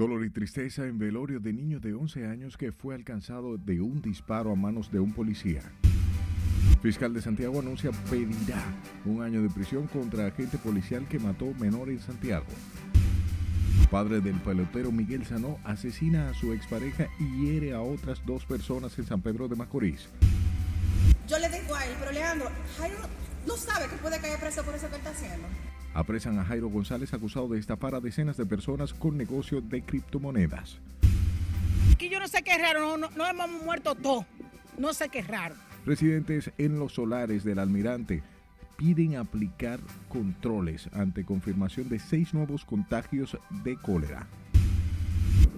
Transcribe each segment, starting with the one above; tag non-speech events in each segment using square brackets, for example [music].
Dolor y tristeza en velorio de niño de 11 años que fue alcanzado de un disparo a manos de un policía. Fiscal de Santiago anuncia pedirá un año de prisión contra agente policial que mató menor en Santiago. Padre del pelotero Miguel Sanó asesina a su expareja y hiere a otras dos personas en San Pedro de Macorís. Yo le digo a él, pero Leandro, Jairo no sabe que puede caer preso por eso que está haciendo. Apresan a Jairo González acusado de estafar a decenas de personas con negocio de criptomonedas. Que yo no sé qué es raro, no, no hemos muerto todos. No sé qué es raro. Residentes en los solares del almirante piden aplicar controles ante confirmación de seis nuevos contagios de cólera.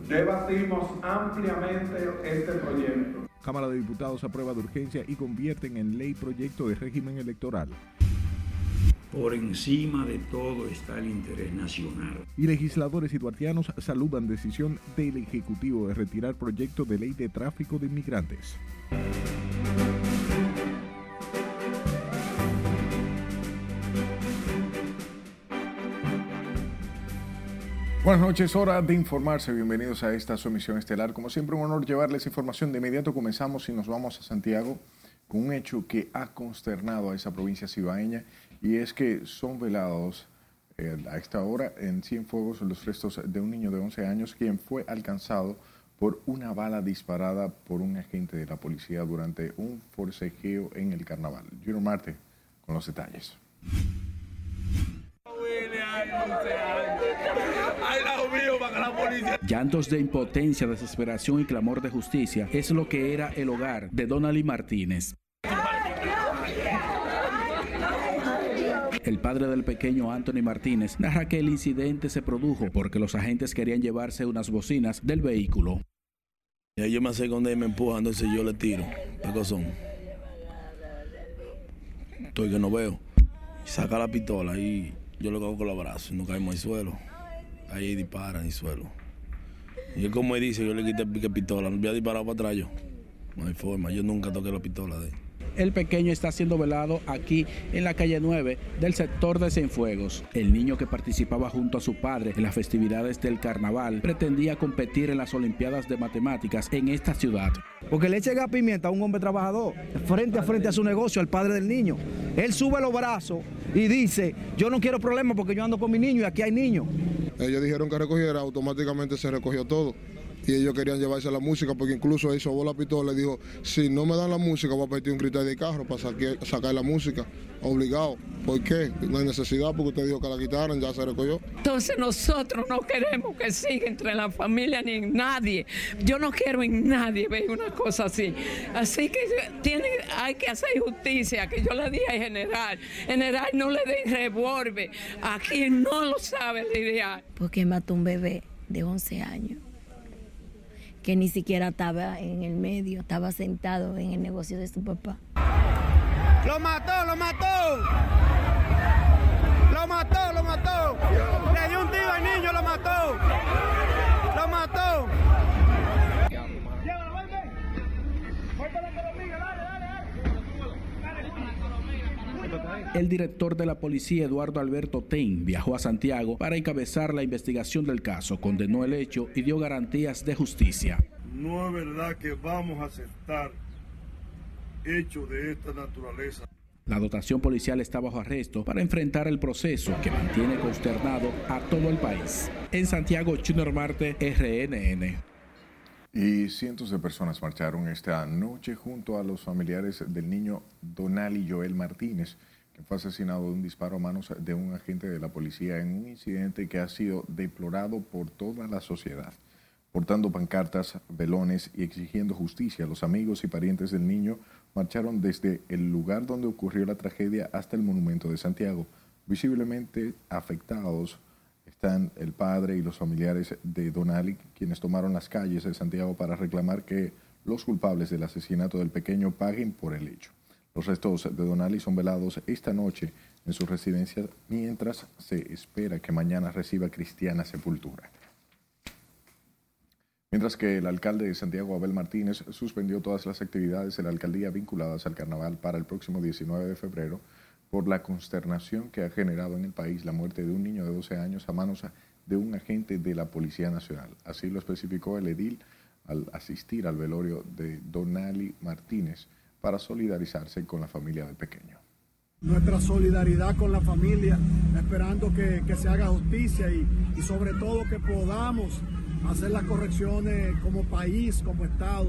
Debatimos ampliamente este proyecto. Cámara de Diputados aprueba de urgencia y convierten en ley proyecto de régimen electoral. Por encima de todo está el interés nacional. Y legisladores eduardianos saludan decisión del Ejecutivo de retirar proyecto de ley de tráfico de inmigrantes. Buenas noches, hora de informarse. Bienvenidos a esta su emisión estelar. Como siempre, un honor llevarles información. De inmediato comenzamos y nos vamos a Santiago con un hecho que ha consternado a esa provincia cibaeña y es que son velados eh, a esta hora en Cienfuegos los restos de un niño de 11 años quien fue alcanzado por una bala disparada por un agente de la policía durante un forcejeo en el carnaval. Junior Marte con los detalles. Llantos de impotencia, desesperación y clamor de justicia es lo que era el hogar de Donali Martínez. El padre del pequeño Anthony Martínez narra que el incidente se produjo porque los agentes querían llevarse unas bocinas del vehículo. Ya yo me con él, me empuja, entonces yo le tiro. ¿Qué son? Estoy que no veo. Saca la pistola y yo le cojo con los brazos y no caemos al suelo. Ahí disparan el suelo. Y él como él dice, yo le quité el pistola, no había disparado para atrás yo. No hay forma, yo nunca toqué la pistola de él el pequeño está siendo velado aquí en la calle 9 del sector de Cienfuegos. El niño que participaba junto a su padre en las festividades del carnaval pretendía competir en las Olimpiadas de Matemáticas en esta ciudad. Porque le echa pimienta a un hombre trabajador, frente a frente a su negocio, al padre del niño. Él sube los brazos y dice, yo no quiero problemas porque yo ando con mi niño y aquí hay niños. Ellos dijeron que recogiera, automáticamente se recogió todo y ellos querían llevarse la música porque incluso él sobó la pistola y dijo, si no me dan la música voy a pedir un cristal de carro para sacar, la música, obligado. ¿Por qué? No hay necesidad porque usted dijo que la quitaran, ya se recogió. Entonces nosotros no queremos que siga entre la familia ni en nadie. Yo no quiero en nadie ver una cosa así. Así que tiene, hay que hacer justicia, que yo le dije al general, general no le dé revólver a quien no lo sabe lidiar. Porque mató un bebé de 11 años que ni siquiera estaba en el medio, estaba sentado en el negocio de su papá. ¡Lo mató, lo mató! ¡Lo mató, lo mató! Le dio un tiro al niño, lo mató. ¡Lo mató! El director de la policía, Eduardo Alberto Tein, viajó a Santiago para encabezar la investigación del caso, condenó el hecho y dio garantías de justicia. No es verdad que vamos a aceptar hechos de esta naturaleza. La dotación policial está bajo arresto para enfrentar el proceso que mantiene consternado a todo el país. En Santiago, Junior Marte, RNN. Y cientos de personas marcharon esta noche junto a los familiares del niño Donali Joel Martínez fue asesinado de un disparo a manos de un agente de la policía en un incidente que ha sido deplorado por toda la sociedad. Portando pancartas, velones y exigiendo justicia, los amigos y parientes del niño marcharon desde el lugar donde ocurrió la tragedia hasta el monumento de Santiago. Visiblemente afectados están el padre y los familiares de Donali, quienes tomaron las calles de Santiago para reclamar que los culpables del asesinato del pequeño paguen por el hecho. Los restos de Donali son velados esta noche en su residencia mientras se espera que mañana reciba cristiana sepultura. Mientras que el alcalde de Santiago, Abel Martínez, suspendió todas las actividades de la alcaldía vinculadas al carnaval para el próximo 19 de febrero por la consternación que ha generado en el país la muerte de un niño de 12 años a manos de un agente de la Policía Nacional. Así lo especificó el edil al asistir al velorio de Donali Martínez para solidarizarse con la familia del pequeño. Nuestra solidaridad con la familia, esperando que, que se haga justicia y, y sobre todo que podamos hacer las correcciones como país, como Estado,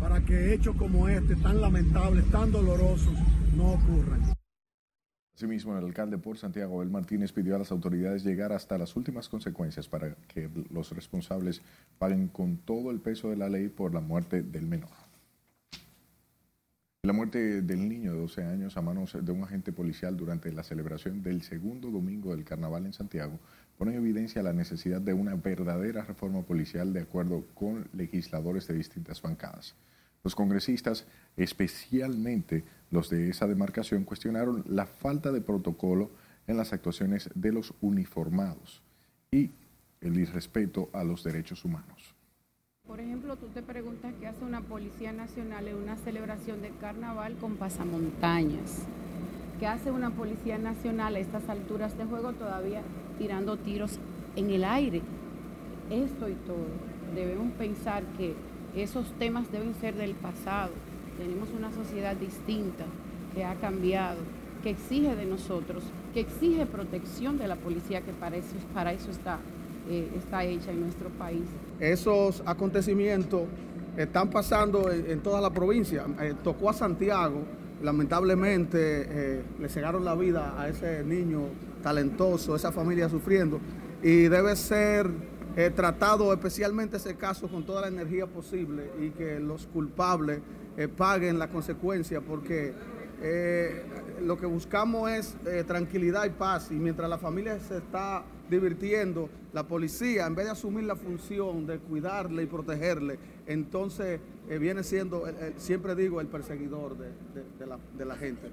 para que hechos como este, tan lamentables, tan dolorosos, no ocurran. Asimismo, el alcalde por Santiago, El Martínez, pidió a las autoridades llegar hasta las últimas consecuencias para que los responsables paguen con todo el peso de la ley por la muerte del menor. La muerte del niño de 12 años a manos de un agente policial durante la celebración del segundo domingo del carnaval en Santiago pone en evidencia la necesidad de una verdadera reforma policial de acuerdo con legisladores de distintas bancadas. Los congresistas, especialmente los de esa demarcación, cuestionaron la falta de protocolo en las actuaciones de los uniformados y el irrespeto a los derechos humanos. Por ejemplo, tú te preguntas qué hace una Policía Nacional en una celebración de carnaval con pasamontañas. ¿Qué hace una Policía Nacional a estas alturas de juego todavía tirando tiros en el aire? Esto y todo. Debemos pensar que esos temas deben ser del pasado. Tenemos una sociedad distinta que ha cambiado, que exige de nosotros, que exige protección de la policía, que para eso, para eso está, eh, está hecha en nuestro país. Esos acontecimientos están pasando en, en toda la provincia. Eh, tocó a Santiago, lamentablemente eh, le cegaron la vida a ese niño talentoso, esa familia sufriendo, y debe ser tratado especialmente ese caso con toda la energía posible y que los culpables paguen la consecuencia porque lo que buscamos es tranquilidad y paz y mientras la familia se está divirtiendo, la policía en vez de asumir la función de cuidarle y protegerle, entonces viene siendo, siempre digo, el perseguidor de, la, de la gente.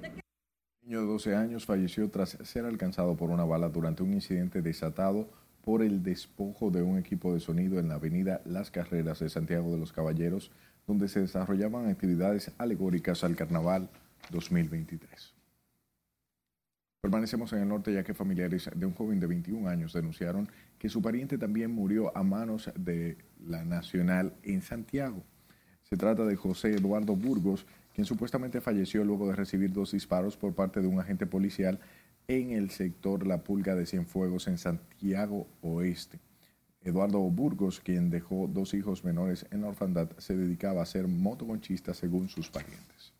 Un niño de 12 años falleció tras ser alcanzado por una bala durante un incidente desatado por el despojo de un equipo de sonido en la avenida Las Carreras de Santiago de los Caballeros, donde se desarrollaban actividades alegóricas al Carnaval 2023. Permanecemos en el norte ya que familiares de un joven de 21 años denunciaron que su pariente también murió a manos de la Nacional en Santiago. Se trata de José Eduardo Burgos, quien supuestamente falleció luego de recibir dos disparos por parte de un agente policial en el sector La Pulga de Cienfuegos en Santiago Oeste. Eduardo Burgos, quien dejó dos hijos menores en la orfandad, se dedicaba a ser motoconchista según sus parientes.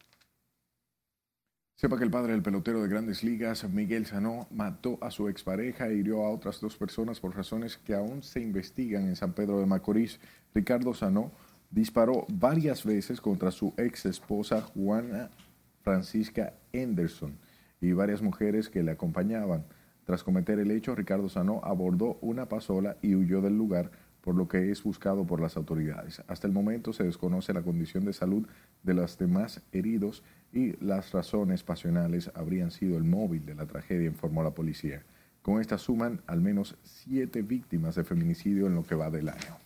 Sepa que el padre del pelotero de grandes ligas, Miguel Sanó, mató a su expareja e hirió a otras dos personas por razones que aún se investigan en San Pedro de Macorís. Ricardo Sanó disparó varias veces contra su ex esposa Juana Francisca Henderson y varias mujeres que le acompañaban. Tras cometer el hecho, Ricardo Sanó abordó una pasola y huyó del lugar, por lo que es buscado por las autoridades. Hasta el momento se desconoce la condición de salud de los demás heridos y las razones pasionales habrían sido el móvil de la tragedia, informó la policía. Con esta suman al menos siete víctimas de feminicidio en lo que va del año.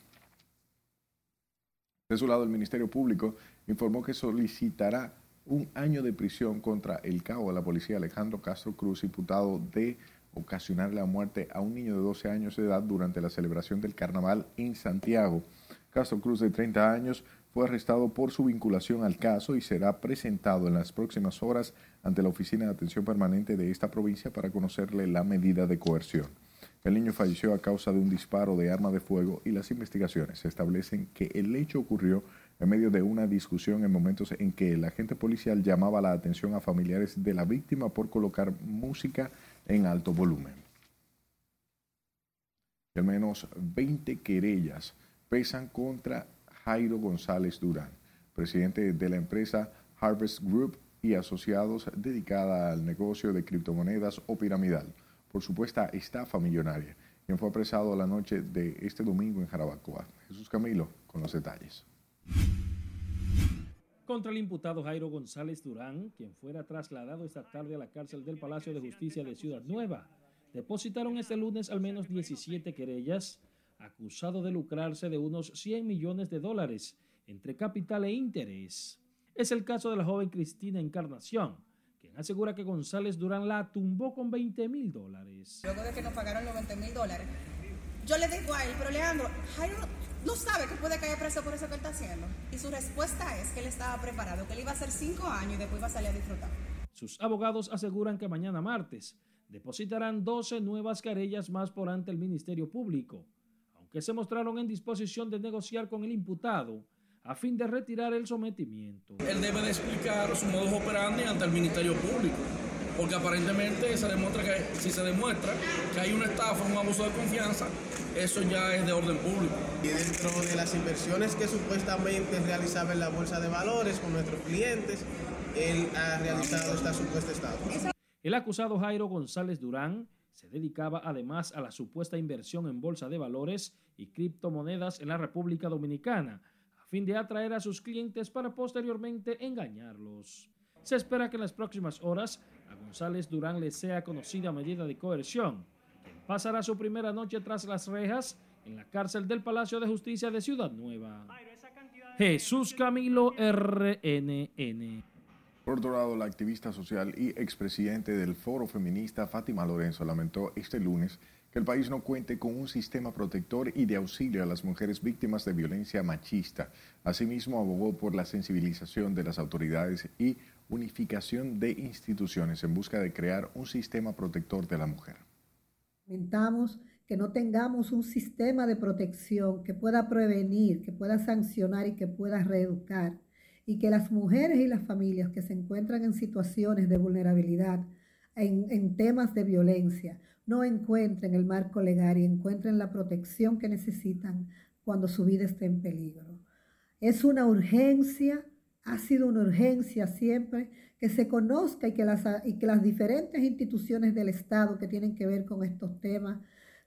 De su lado, el Ministerio Público informó que solicitará un año de prisión contra el cabo de la policía Alejandro Castro Cruz, imputado de ocasionar la muerte a un niño de 12 años de edad durante la celebración del carnaval en Santiago. Castro Cruz, de 30 años, fue arrestado por su vinculación al caso y será presentado en las próximas horas ante la Oficina de Atención Permanente de esta provincia para conocerle la medida de coerción. El niño falleció a causa de un disparo de arma de fuego y las investigaciones establecen que el hecho ocurrió en medio de una discusión en momentos en que el agente policial llamaba la atención a familiares de la víctima por colocar música en alto volumen. Al menos 20 querellas pesan contra Jairo González Durán, presidente de la empresa Harvest Group y asociados dedicada al negocio de criptomonedas o piramidal, por supuesta estafa millonaria, quien fue apresado la noche de este domingo en Jarabacoa. Jesús Camilo con los detalles contra el imputado Jairo González Durán, quien fuera trasladado esta tarde a la cárcel del Palacio de Justicia de Ciudad Nueva. Depositaron este lunes al menos 17 querellas, acusado de lucrarse de unos 100 millones de dólares entre capital e interés. Es el caso de la joven Cristina Encarnación, quien asegura que González Durán la tumbó con 20 mil dólares. Luego de que nos pagaron los 20 mil dólares, Yo le digo a él, pero Leandro, Jairo no sabe que puede caer preso por eso que él está haciendo. Y su respuesta es que él estaba preparado, que él iba a hacer cinco años y después iba a salir a disfrutar. Sus abogados aseguran que mañana martes depositarán 12 nuevas querellas más por ante el Ministerio Público, aunque se mostraron en disposición de negociar con el imputado a fin de retirar el sometimiento. Él debe de explicar su modus operandi ante el Ministerio Público, porque aparentemente se demuestra que, si se demuestra que hay una estafa, un abuso de confianza, eso ya es de orden público. Y dentro de las inversiones que supuestamente realizaba en la Bolsa de Valores con nuestros clientes, él ha realizado esta supuesta estafa. El acusado Jairo González Durán se dedicaba además a la supuesta inversión en bolsa de valores y criptomonedas en la República Dominicana, a fin de atraer a sus clientes para posteriormente engañarlos. Se espera que en las próximas horas a González Durán le sea conocida medida de coerción, quien pasará su primera noche tras las rejas en la cárcel del Palacio de Justicia de Ciudad Nueva. Jesús Camilo RNN. Por otro lado, la activista social y expresidente del Foro Feminista Fátima Lorenzo lamentó este lunes que el país no cuente con un sistema protector y de auxilio a las mujeres víctimas de violencia machista. Asimismo, abogó por la sensibilización de las autoridades y unificación de instituciones en busca de crear un sistema protector de la mujer. Lamentamos que no tengamos un sistema de protección que pueda prevenir, que pueda sancionar y que pueda reeducar y que las mujeres y las familias que se encuentran en situaciones de vulnerabilidad, en, en, temas de violencia, no encuentren el marco legal y encuentren la protección que necesitan cuando su vida esté en peligro. Es una urgencia, ha sido una urgencia siempre que se conozca y que las, y que las diferentes instituciones del Estado que tienen que ver con estos temas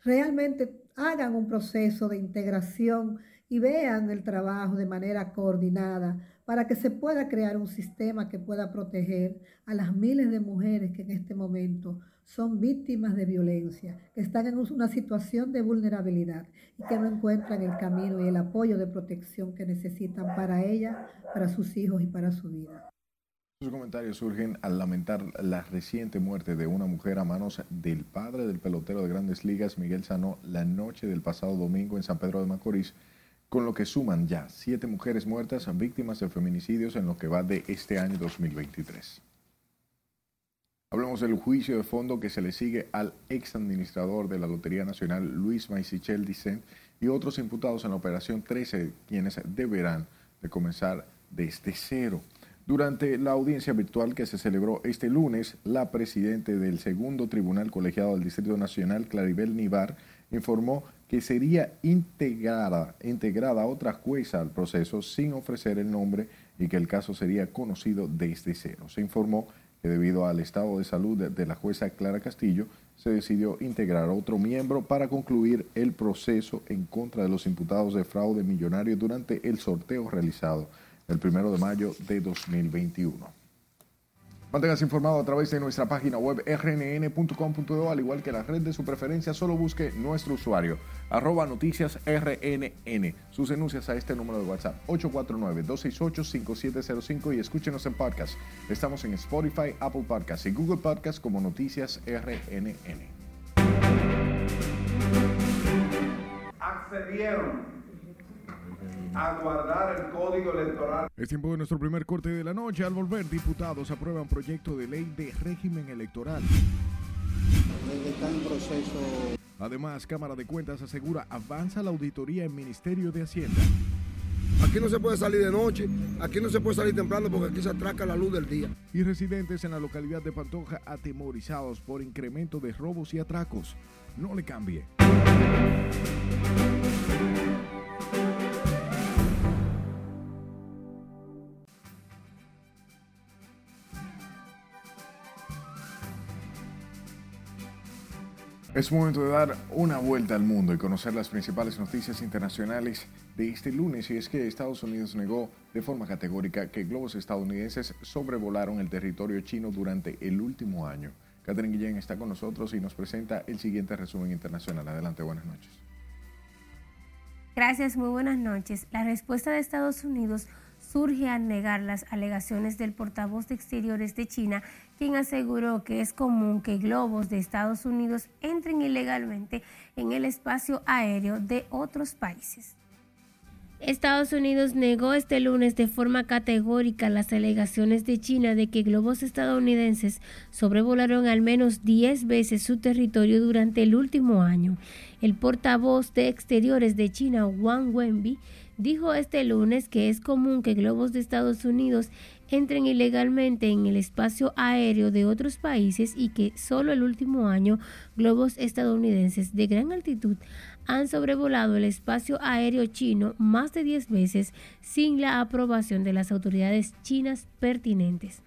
realmente hagan un proceso de integración y vean el trabajo de manera coordinada para que se pueda crear un sistema que pueda proteger a las miles de mujeres que en este momento son víctimas de violencia, que están en una situación de vulnerabilidad y que no encuentran el camino y el apoyo de protección que necesitan para ellas, para sus hijos y para su vida. Sus comentarios surgen al lamentar la reciente muerte de una mujer a manos del padre del pelotero de grandes ligas, Miguel Sanó, la noche del pasado domingo en San Pedro de Macorís, con lo que suman ya siete mujeres muertas víctimas de feminicidios en lo que va de este año 2023. Hablemos del juicio de fondo que se le sigue al ex administrador de la Lotería Nacional, Luis Maisichel Dicent, y otros imputados en la Operación 13, quienes deberán de comenzar desde cero. Durante la audiencia virtual que se celebró este lunes, la presidenta del segundo tribunal colegiado del Distrito Nacional, Claribel Nivar, informó que sería integrada, integrada otra jueza al proceso sin ofrecer el nombre y que el caso sería conocido desde cero. Se informó que debido al estado de salud de la jueza Clara Castillo, se decidió integrar otro miembro para concluir el proceso en contra de los imputados de fraude millonario durante el sorteo realizado el primero de mayo de 2021. Manténgase informado a través de nuestra página web rnn.com.do, al igual que la red de su preferencia, solo busque nuestro usuario, arroba noticias rnn. Sus denuncias a este número de WhatsApp, 849-268-5705 y escúchenos en podcast. Estamos en Spotify, Apple Podcasts y Google Podcasts como Noticias RNN. Accedieron a guardar el código electoral. Es tiempo de nuestro primer corte de la noche. Al volver, diputados aprueban proyecto de ley de régimen electoral. proceso. Además, Cámara de Cuentas asegura avanza la auditoría en Ministerio de Hacienda. Aquí no se puede salir de noche, aquí no se puede salir temprano porque aquí se atraca la luz del día. Y residentes en la localidad de Pantoja atemorizados por incremento de robos y atracos. No le cambie. Es momento de dar una vuelta al mundo y conocer las principales noticias internacionales de este lunes y es que Estados Unidos negó de forma categórica que globos estadounidenses sobrevolaron el territorio chino durante el último año. Catherine Guillén está con nosotros y nos presenta el siguiente resumen internacional. Adelante, buenas noches. Gracias, muy buenas noches. La respuesta de Estados Unidos surge al negar las alegaciones del portavoz de Exteriores de China, quien aseguró que es común que globos de Estados Unidos entren ilegalmente en el espacio aéreo de otros países. Estados Unidos negó este lunes de forma categórica las alegaciones de China de que globos estadounidenses sobrevolaron al menos 10 veces su territorio durante el último año. El portavoz de Exteriores de China, Wang Wenbi, dijo este lunes que es común que globos de Estados Unidos entren ilegalmente en el espacio aéreo de otros países y que solo el último año globos estadounidenses de gran altitud han sobrevolado el espacio aéreo chino más de 10 veces sin la aprobación de las autoridades chinas pertinentes.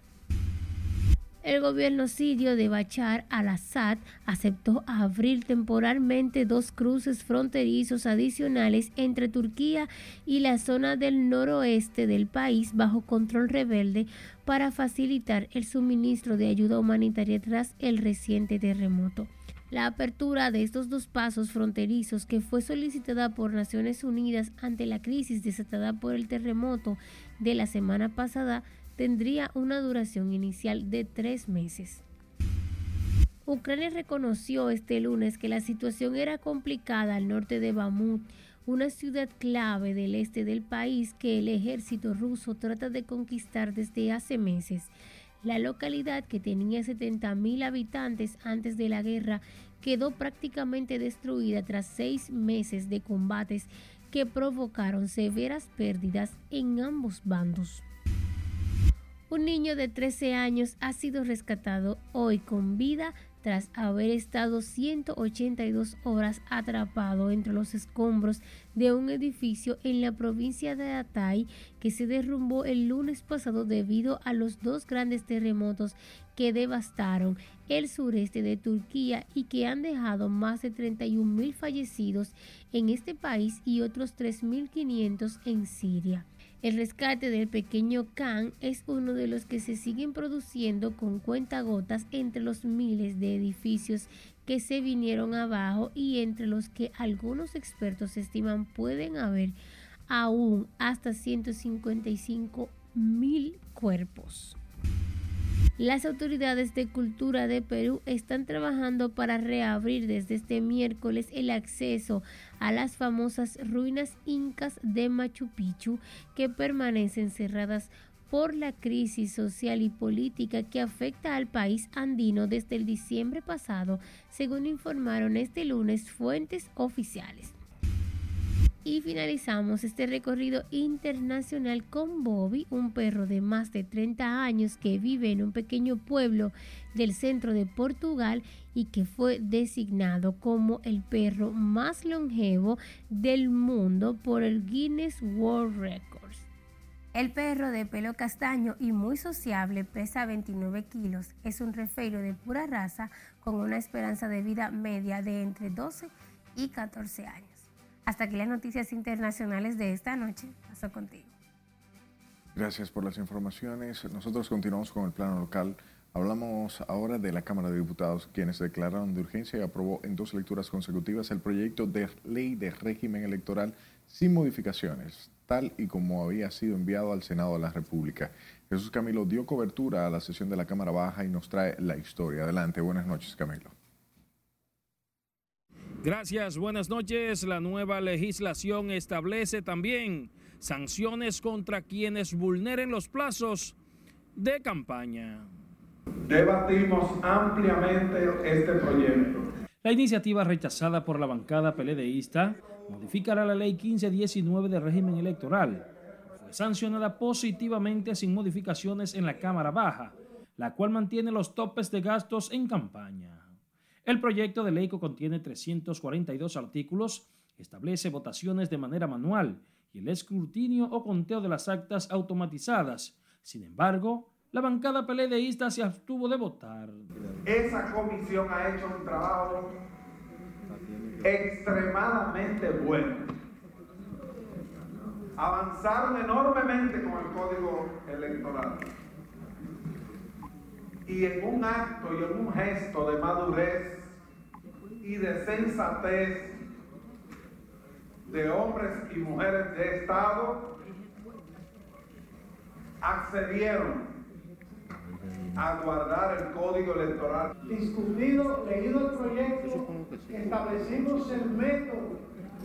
El gobierno sirio de Bachar al-Assad aceptó abrir temporalmente dos cruces fronterizos adicionales entre Turquía y la zona del noroeste del país bajo control rebelde para facilitar el suministro de ayuda humanitaria tras el reciente terremoto. La apertura de estos dos pasos fronterizos, que fue solicitada por Naciones Unidas ante la crisis desatada por el terremoto de la semana pasada, tendría una duración inicial de tres meses. Ucrania reconoció este lunes que la situación era complicada al norte de Bamut, una ciudad clave del este del país que el ejército ruso trata de conquistar desde hace meses. La localidad, que tenía 70.000 habitantes antes de la guerra, quedó prácticamente destruida tras seis meses de combates que provocaron severas pérdidas en ambos bandos. Un niño de 13 años ha sido rescatado hoy con vida tras haber estado 182 horas atrapado entre los escombros de un edificio en la provincia de Atay que se derrumbó el lunes pasado debido a los dos grandes terremotos que devastaron el sureste de Turquía y que han dejado más de 31 mil fallecidos en este país y otros 3.500 en Siria. El rescate del pequeño Khan es uno de los que se siguen produciendo con cuentagotas entre los miles de edificios que se vinieron abajo y entre los que algunos expertos estiman pueden haber aún hasta 155 mil cuerpos. Las autoridades de cultura de Perú están trabajando para reabrir desde este miércoles el acceso a las famosas ruinas incas de Machu Picchu que permanecen cerradas por la crisis social y política que afecta al país andino desde el diciembre pasado, según informaron este lunes fuentes oficiales. Y finalizamos este recorrido internacional con Bobby, un perro de más de 30 años que vive en un pequeño pueblo del centro de Portugal y que fue designado como el perro más longevo del mundo por el Guinness World Records. El perro de pelo castaño y muy sociable pesa 29 kilos. Es un refeiro de pura raza con una esperanza de vida media de entre 12 y 14 años. Hasta aquí las noticias internacionales de esta noche. Paso contigo. Gracias por las informaciones. Nosotros continuamos con el plano local. Hablamos ahora de la Cámara de Diputados, quienes declararon de urgencia y aprobó en dos lecturas consecutivas el proyecto de ley de régimen electoral sin modificaciones, tal y como había sido enviado al Senado de la República. Jesús Camilo dio cobertura a la sesión de la Cámara Baja y nos trae la historia. Adelante, buenas noches, Camilo. Gracias, buenas noches. La nueva legislación establece también sanciones contra quienes vulneren los plazos de campaña. Debatimos ampliamente este proyecto. La iniciativa rechazada por la bancada peledeísta modificará la ley 1519 de régimen electoral. Fue sancionada positivamente sin modificaciones en la Cámara Baja, la cual mantiene los topes de gastos en campaña. El proyecto de ley que contiene 342 artículos establece votaciones de manera manual y el escrutinio o conteo de las actas automatizadas. Sin embargo, la bancada peledeísta se abstuvo de votar. Esa comisión ha hecho un trabajo extremadamente bueno. Avanzaron enormemente con el código electoral y en un acto y en un gesto de madurez y de sensatez de hombres y mujeres de Estado, accedieron a guardar el código electoral. Discutido, leído el proyecto, establecimos el método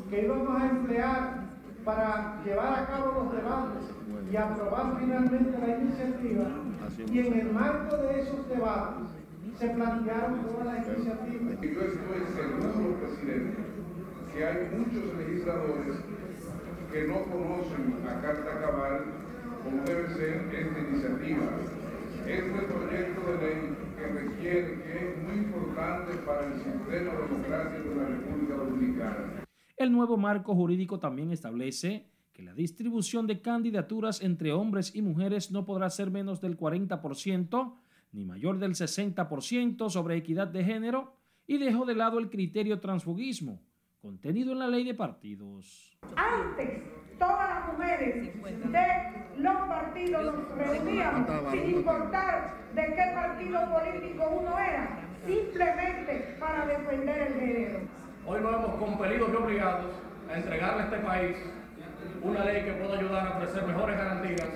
que íbamos a emplear para llevar a cabo los debates y aprobar finalmente la iniciativa. Y en el marco de esos debates se plantearon todas las iniciativas. Yo estoy seguro, presidente, que hay muchos legisladores que no conocen la Carta Cabal como debe ser esta iniciativa. Este proyecto de ley que requiere, que es muy importante para el sistema democrático de la República Dominicana. El nuevo marco jurídico también establece que la distribución de candidaturas entre hombres y mujeres no podrá ser menos del 40% ni mayor del 60% sobre equidad de género y dejó de lado el criterio transfugismo contenido en la ley de partidos. Antes, todas las mujeres de los partidos nos reuníamos sin importar de qué partido político uno era, simplemente para defender el género. Hoy nos hemos compelido y obligados a entregarle a este país una ley que pueda ayudar a ofrecer mejores garantías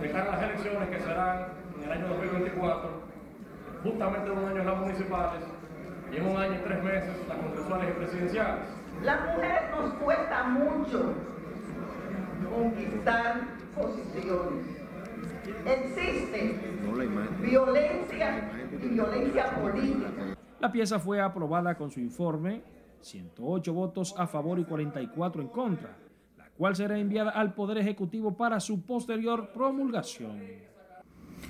de cara a las elecciones que serán en el año 2024, justamente en un año las municipales y en un año y tres meses las congresuales y presidenciales. Las mujeres nos cuesta mucho conquistar posiciones. Existe violencia y violencia política. La pieza fue aprobada con su informe, 108 votos a favor y 44 en contra, la cual será enviada al Poder Ejecutivo para su posterior promulgación.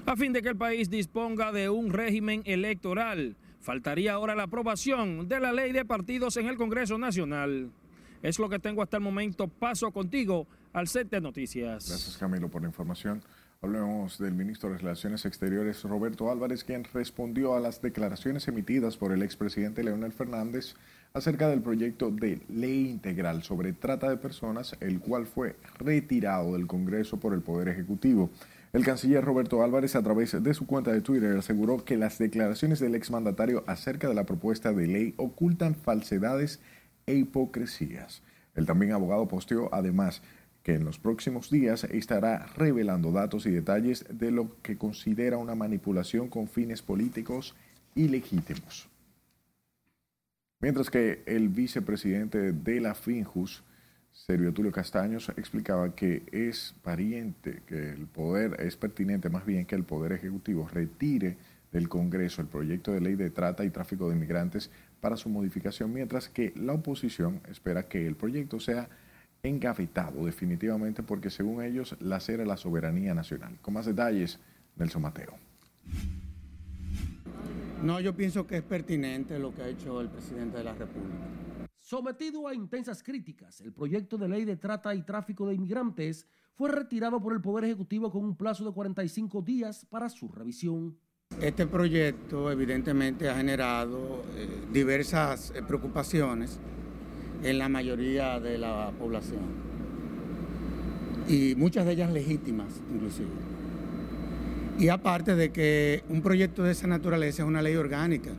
A fin de que el país disponga de un régimen electoral, faltaría ahora la aprobación de la ley de partidos en el Congreso Nacional. Es lo que tengo hasta el momento. Paso contigo al set de noticias. Gracias Camilo por la información. Hablemos del ministro de Relaciones Exteriores Roberto Álvarez, quien respondió a las declaraciones emitidas por el expresidente Leonel Fernández acerca del proyecto de ley integral sobre trata de personas, el cual fue retirado del Congreso por el Poder Ejecutivo. El canciller Roberto Álvarez, a través de su cuenta de Twitter, aseguró que las declaraciones del exmandatario acerca de la propuesta de ley ocultan falsedades e hipocresías. El también abogado posteó además que en los próximos días estará revelando datos y detalles de lo que considera una manipulación con fines políticos ilegítimos. Mientras que el vicepresidente de la FINJUS, Servio Tulio Castaños, explicaba que es pariente, que el poder, es pertinente más bien que el Poder Ejecutivo retire del Congreso el proyecto de ley de trata y tráfico de inmigrantes para su modificación, mientras que la oposición espera que el proyecto sea engavetado definitivamente porque según ellos lacera la soberanía nacional. Con más detalles, Nelson Mateo. No, yo pienso que es pertinente lo que ha hecho el presidente de la República. Sometido a intensas críticas, el proyecto de ley de trata y tráfico de inmigrantes fue retirado por el Poder Ejecutivo con un plazo de 45 días para su revisión. Este proyecto evidentemente ha generado eh, diversas eh, preocupaciones en la mayoría de la población. Y muchas de ellas legítimas, inclusive. Y aparte de que un proyecto de esa naturaleza es una ley orgánica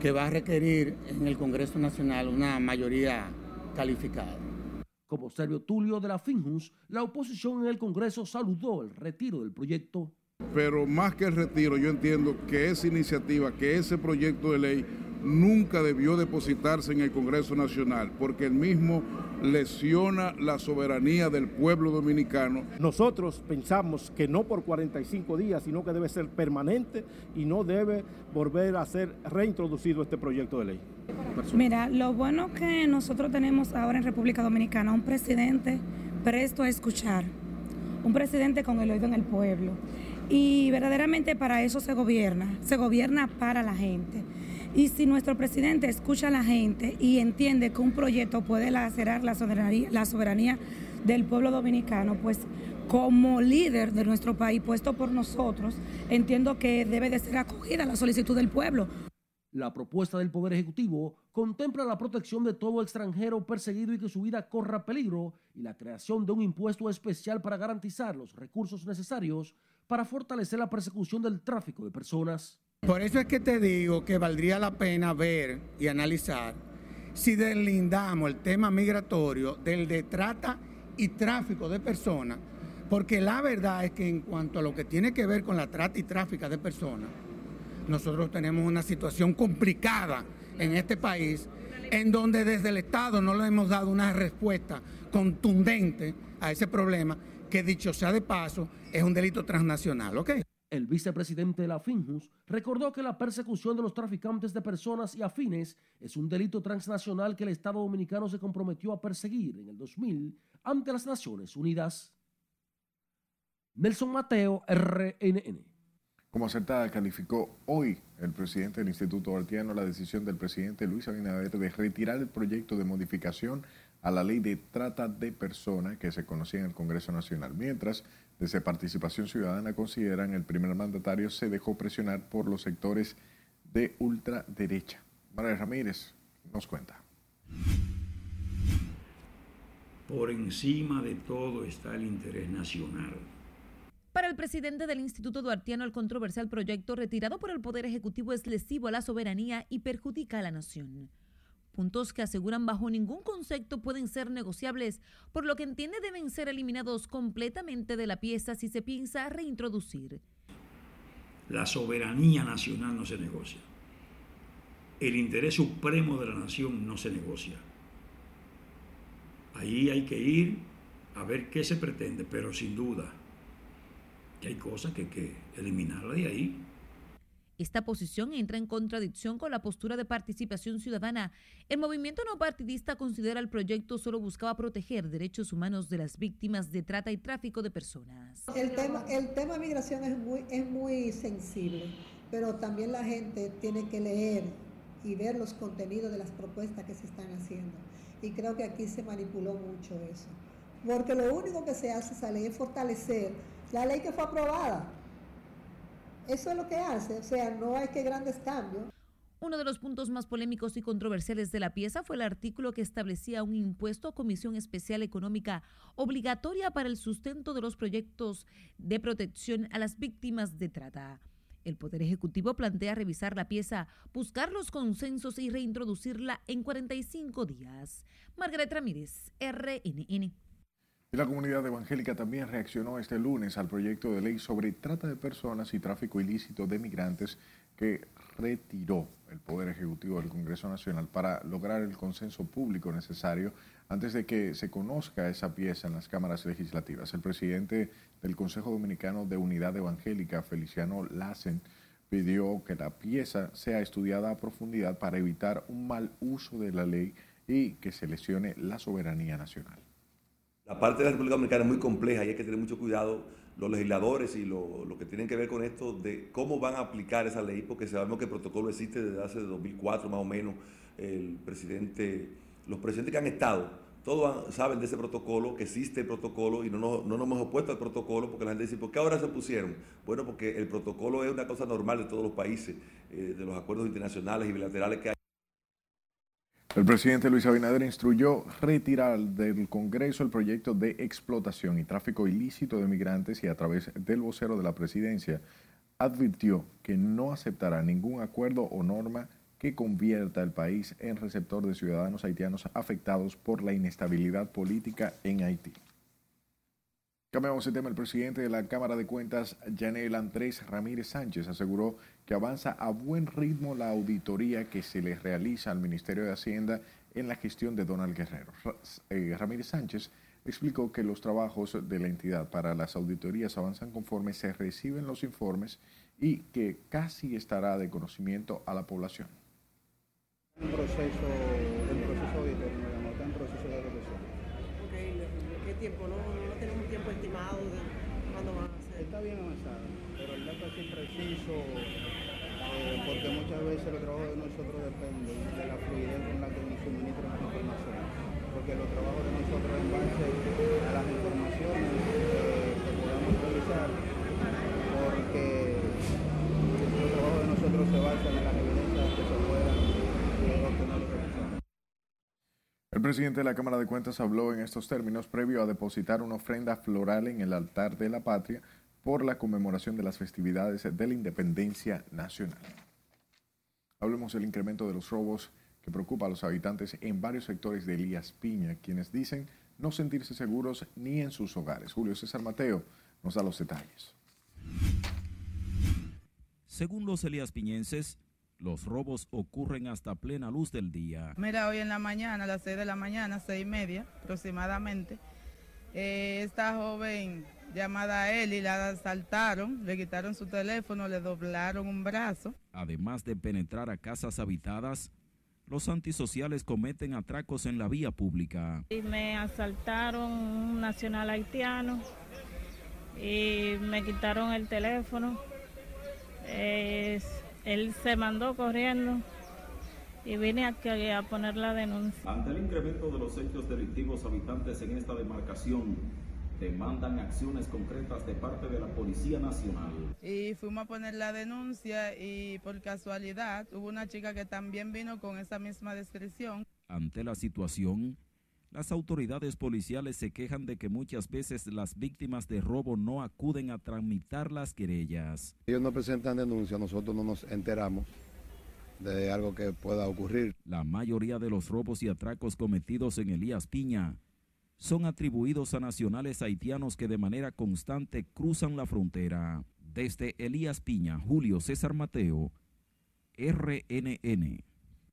que va a requerir en el Congreso Nacional una mayoría calificada. Como Servio Tulio de la Finjus, la oposición en el Congreso saludó el retiro del proyecto. Pero más que el retiro, yo entiendo que esa iniciativa, que ese proyecto de ley nunca debió depositarse en el Congreso Nacional, porque el mismo lesiona la soberanía del pueblo dominicano. Nosotros pensamos que no por 45 días, sino que debe ser permanente y no debe volver a ser reintroducido este proyecto de ley. Mira, lo bueno que nosotros tenemos ahora en República Dominicana, un presidente presto a escuchar, un presidente con el oído en el pueblo. Y verdaderamente para eso se gobierna, se gobierna para la gente. Y si nuestro presidente escucha a la gente y entiende que un proyecto puede lacerar la soberanía, del pueblo dominicano, pues como líder de nuestro país, puesto por nosotros, entiendo que debe de ser acogida la solicitud del pueblo. La propuesta del Poder Ejecutivo contempla la protección de todo extranjero perseguido y que su vida corra peligro y la creación de un impuesto especial para garantizar los recursos necesarios para fortalecer la persecución del tráfico de personas. Por eso es que te digo que valdría la pena ver y analizar si deslindamos el tema migratorio del de trata y tráfico de personas Porque la verdad es que en cuanto a lo que tiene que ver con la trata y tráfico de personas, nosotros tenemos una situación complicada en este país en donde desde el Estado no le hemos dado una respuesta contundente a ese problema que dicho sea de paso es un delito transnacional, ¿ok? El vicepresidente de la FINJUS recordó que la persecución de los traficantes de personas y afines es un delito transnacional que el Estado dominicano se comprometió a perseguir en el 2000 ante las Naciones Unidas. Nelson Mateo, RNN. Como acertada calificó hoy el presidente del Instituto Artiano la decisión del presidente Luis Abinader de retirar el proyecto de modificación a la ley de trata de personas que se conocía en el Congreso Nacional, mientras desde Participación Ciudadana consideran el primer mandatario se dejó presionar por los sectores de ultraderecha. María Ramírez nos cuenta. Por encima de todo está el interés nacional. Para el presidente del Instituto Duartiano, el controversial proyecto retirado por el Poder Ejecutivo es lesivo a la soberanía y perjudica a la nación puntos que aseguran bajo ningún concepto pueden ser negociables, por lo que entiende deben ser eliminados completamente de la pieza si se piensa reintroducir. La soberanía nacional no se negocia. El interés supremo de la nación no se negocia. Ahí hay que ir a ver qué se pretende, pero sin duda que hay cosas que hay que eliminarla de ahí. Esta posición entra en contradicción con la postura de participación ciudadana. El movimiento no partidista considera el proyecto solo buscaba proteger derechos humanos de las víctimas de trata y tráfico de personas. El tema, de migración es muy, sensible, pero también la gente tiene que leer y ver los contenidos de las propuestas que se están haciendo. Y creo que aquí se manipuló mucho eso. Porque lo único que se hace es fortalecer la ley que fue aprobada eso es lo que hace, o sea, no hay que grandes cambios. Uno de los puntos más polémicos y controversiales de la pieza fue el artículo que establecía un impuesto a Comisión Especial Económica obligatoria para el sustento de los proyectos de protección a las víctimas de trata. El Poder Ejecutivo plantea revisar la pieza, buscar los consensos y reintroducirla en 45 días. Margaret Ramírez, RNN. La comunidad evangélica también reaccionó este lunes al proyecto de ley sobre trata de personas y tráfico ilícito de migrantes que retiró el Poder Ejecutivo del Congreso Nacional para lograr el consenso público necesario antes de que se conozca esa pieza en las cámaras legislativas. El presidente del Consejo Dominicano de Unidad Evangélica, Feliciano Lassen, pidió que la pieza sea estudiada a profundidad para evitar un mal uso de la ley y que se lesione la soberanía nacional. La parte de la República Dominicana es muy compleja y hay que tener mucho cuidado los legisladores y lo, que tienen que ver con esto de cómo van a aplicar esa ley, porque sabemos que el protocolo existe desde hace 2004 más o menos. El presidente, los presidentes que han estado, todos saben de ese protocolo, que existe el protocolo y no, no, nos hemos opuesto al protocolo porque la gente dice, ¿por qué ahora se pusieron? Bueno, porque el protocolo es una cosa normal de todos los países, eh, de los acuerdos internacionales y bilaterales que hay. El presidente Luis Abinader instruyó retirar del Congreso el proyecto de explotación y tráfico ilícito de migrantes y a través del vocero de la presidencia advirtió que no aceptará ningún acuerdo o norma que convierta al país en receptor de ciudadanos haitianos afectados por la inestabilidad política en Haití. Cambiamos el tema. El presidente de la Cámara de Cuentas, Yanel Andrés Ramírez Sánchez, aseguró que avanza a buen ritmo la auditoría que se le realiza al Ministerio de Hacienda en la gestión de Donald Guerrero. Eh, Ramírez Sánchez explicó que los trabajos de la entidad para las auditorías avanzan conforme se reciben los informes y que casi estará de conocimiento a la población. Un proceso, un proceso auditorio, está en proceso de ¿Qué tiempo? No? tiempo estimado de cuándo van a ser? Está bien avanzado, pero el impreciso eh, porque muchas veces el trabajo de nosotros depende de la fluidez con la que nos suministran las informaciones, porque los trabajos de nosotros en base a las informaciones eh, que podamos realizar, porque los trabajos de nosotros se basan en las evidencias que se puedan eh, obtener el presidente de la Cámara de Cuentas habló en estos términos previo a depositar una ofrenda floral en el altar de la patria por la conmemoración de las festividades de la independencia nacional. Hablemos del incremento de los robos que preocupa a los habitantes en varios sectores de Elías Piña, quienes dicen no sentirse seguros ni en sus hogares. Julio César Mateo nos da los detalles. Según los Elías Piñenses, los robos ocurren hasta plena luz del día. Mira, hoy en la mañana, a las 6 de la mañana, seis y media aproximadamente, eh, esta joven llamada Eli la asaltaron, le quitaron su teléfono, le doblaron un brazo. Además de penetrar a casas habitadas, los antisociales cometen atracos en la vía pública. Y me asaltaron un nacional haitiano y me quitaron el teléfono. Eh, él se mandó corriendo y vine aquí a poner la denuncia. Ante el incremento de los hechos delictivos, habitantes en esta demarcación demandan acciones concretas de parte de la Policía Nacional. Y fuimos a poner la denuncia y por casualidad hubo una chica que también vino con esa misma descripción. Ante la situación, las autoridades policiales se quejan de que muchas veces las víctimas de robo no acuden a tramitar las querellas. Ellos no presentan denuncia, nosotros no nos enteramos de algo que pueda ocurrir. La mayoría de los robos y atracos cometidos en Elías Piña son atribuidos a nacionales haitianos que de manera constante cruzan la frontera. Desde Elías Piña, Julio César Mateo, RNN.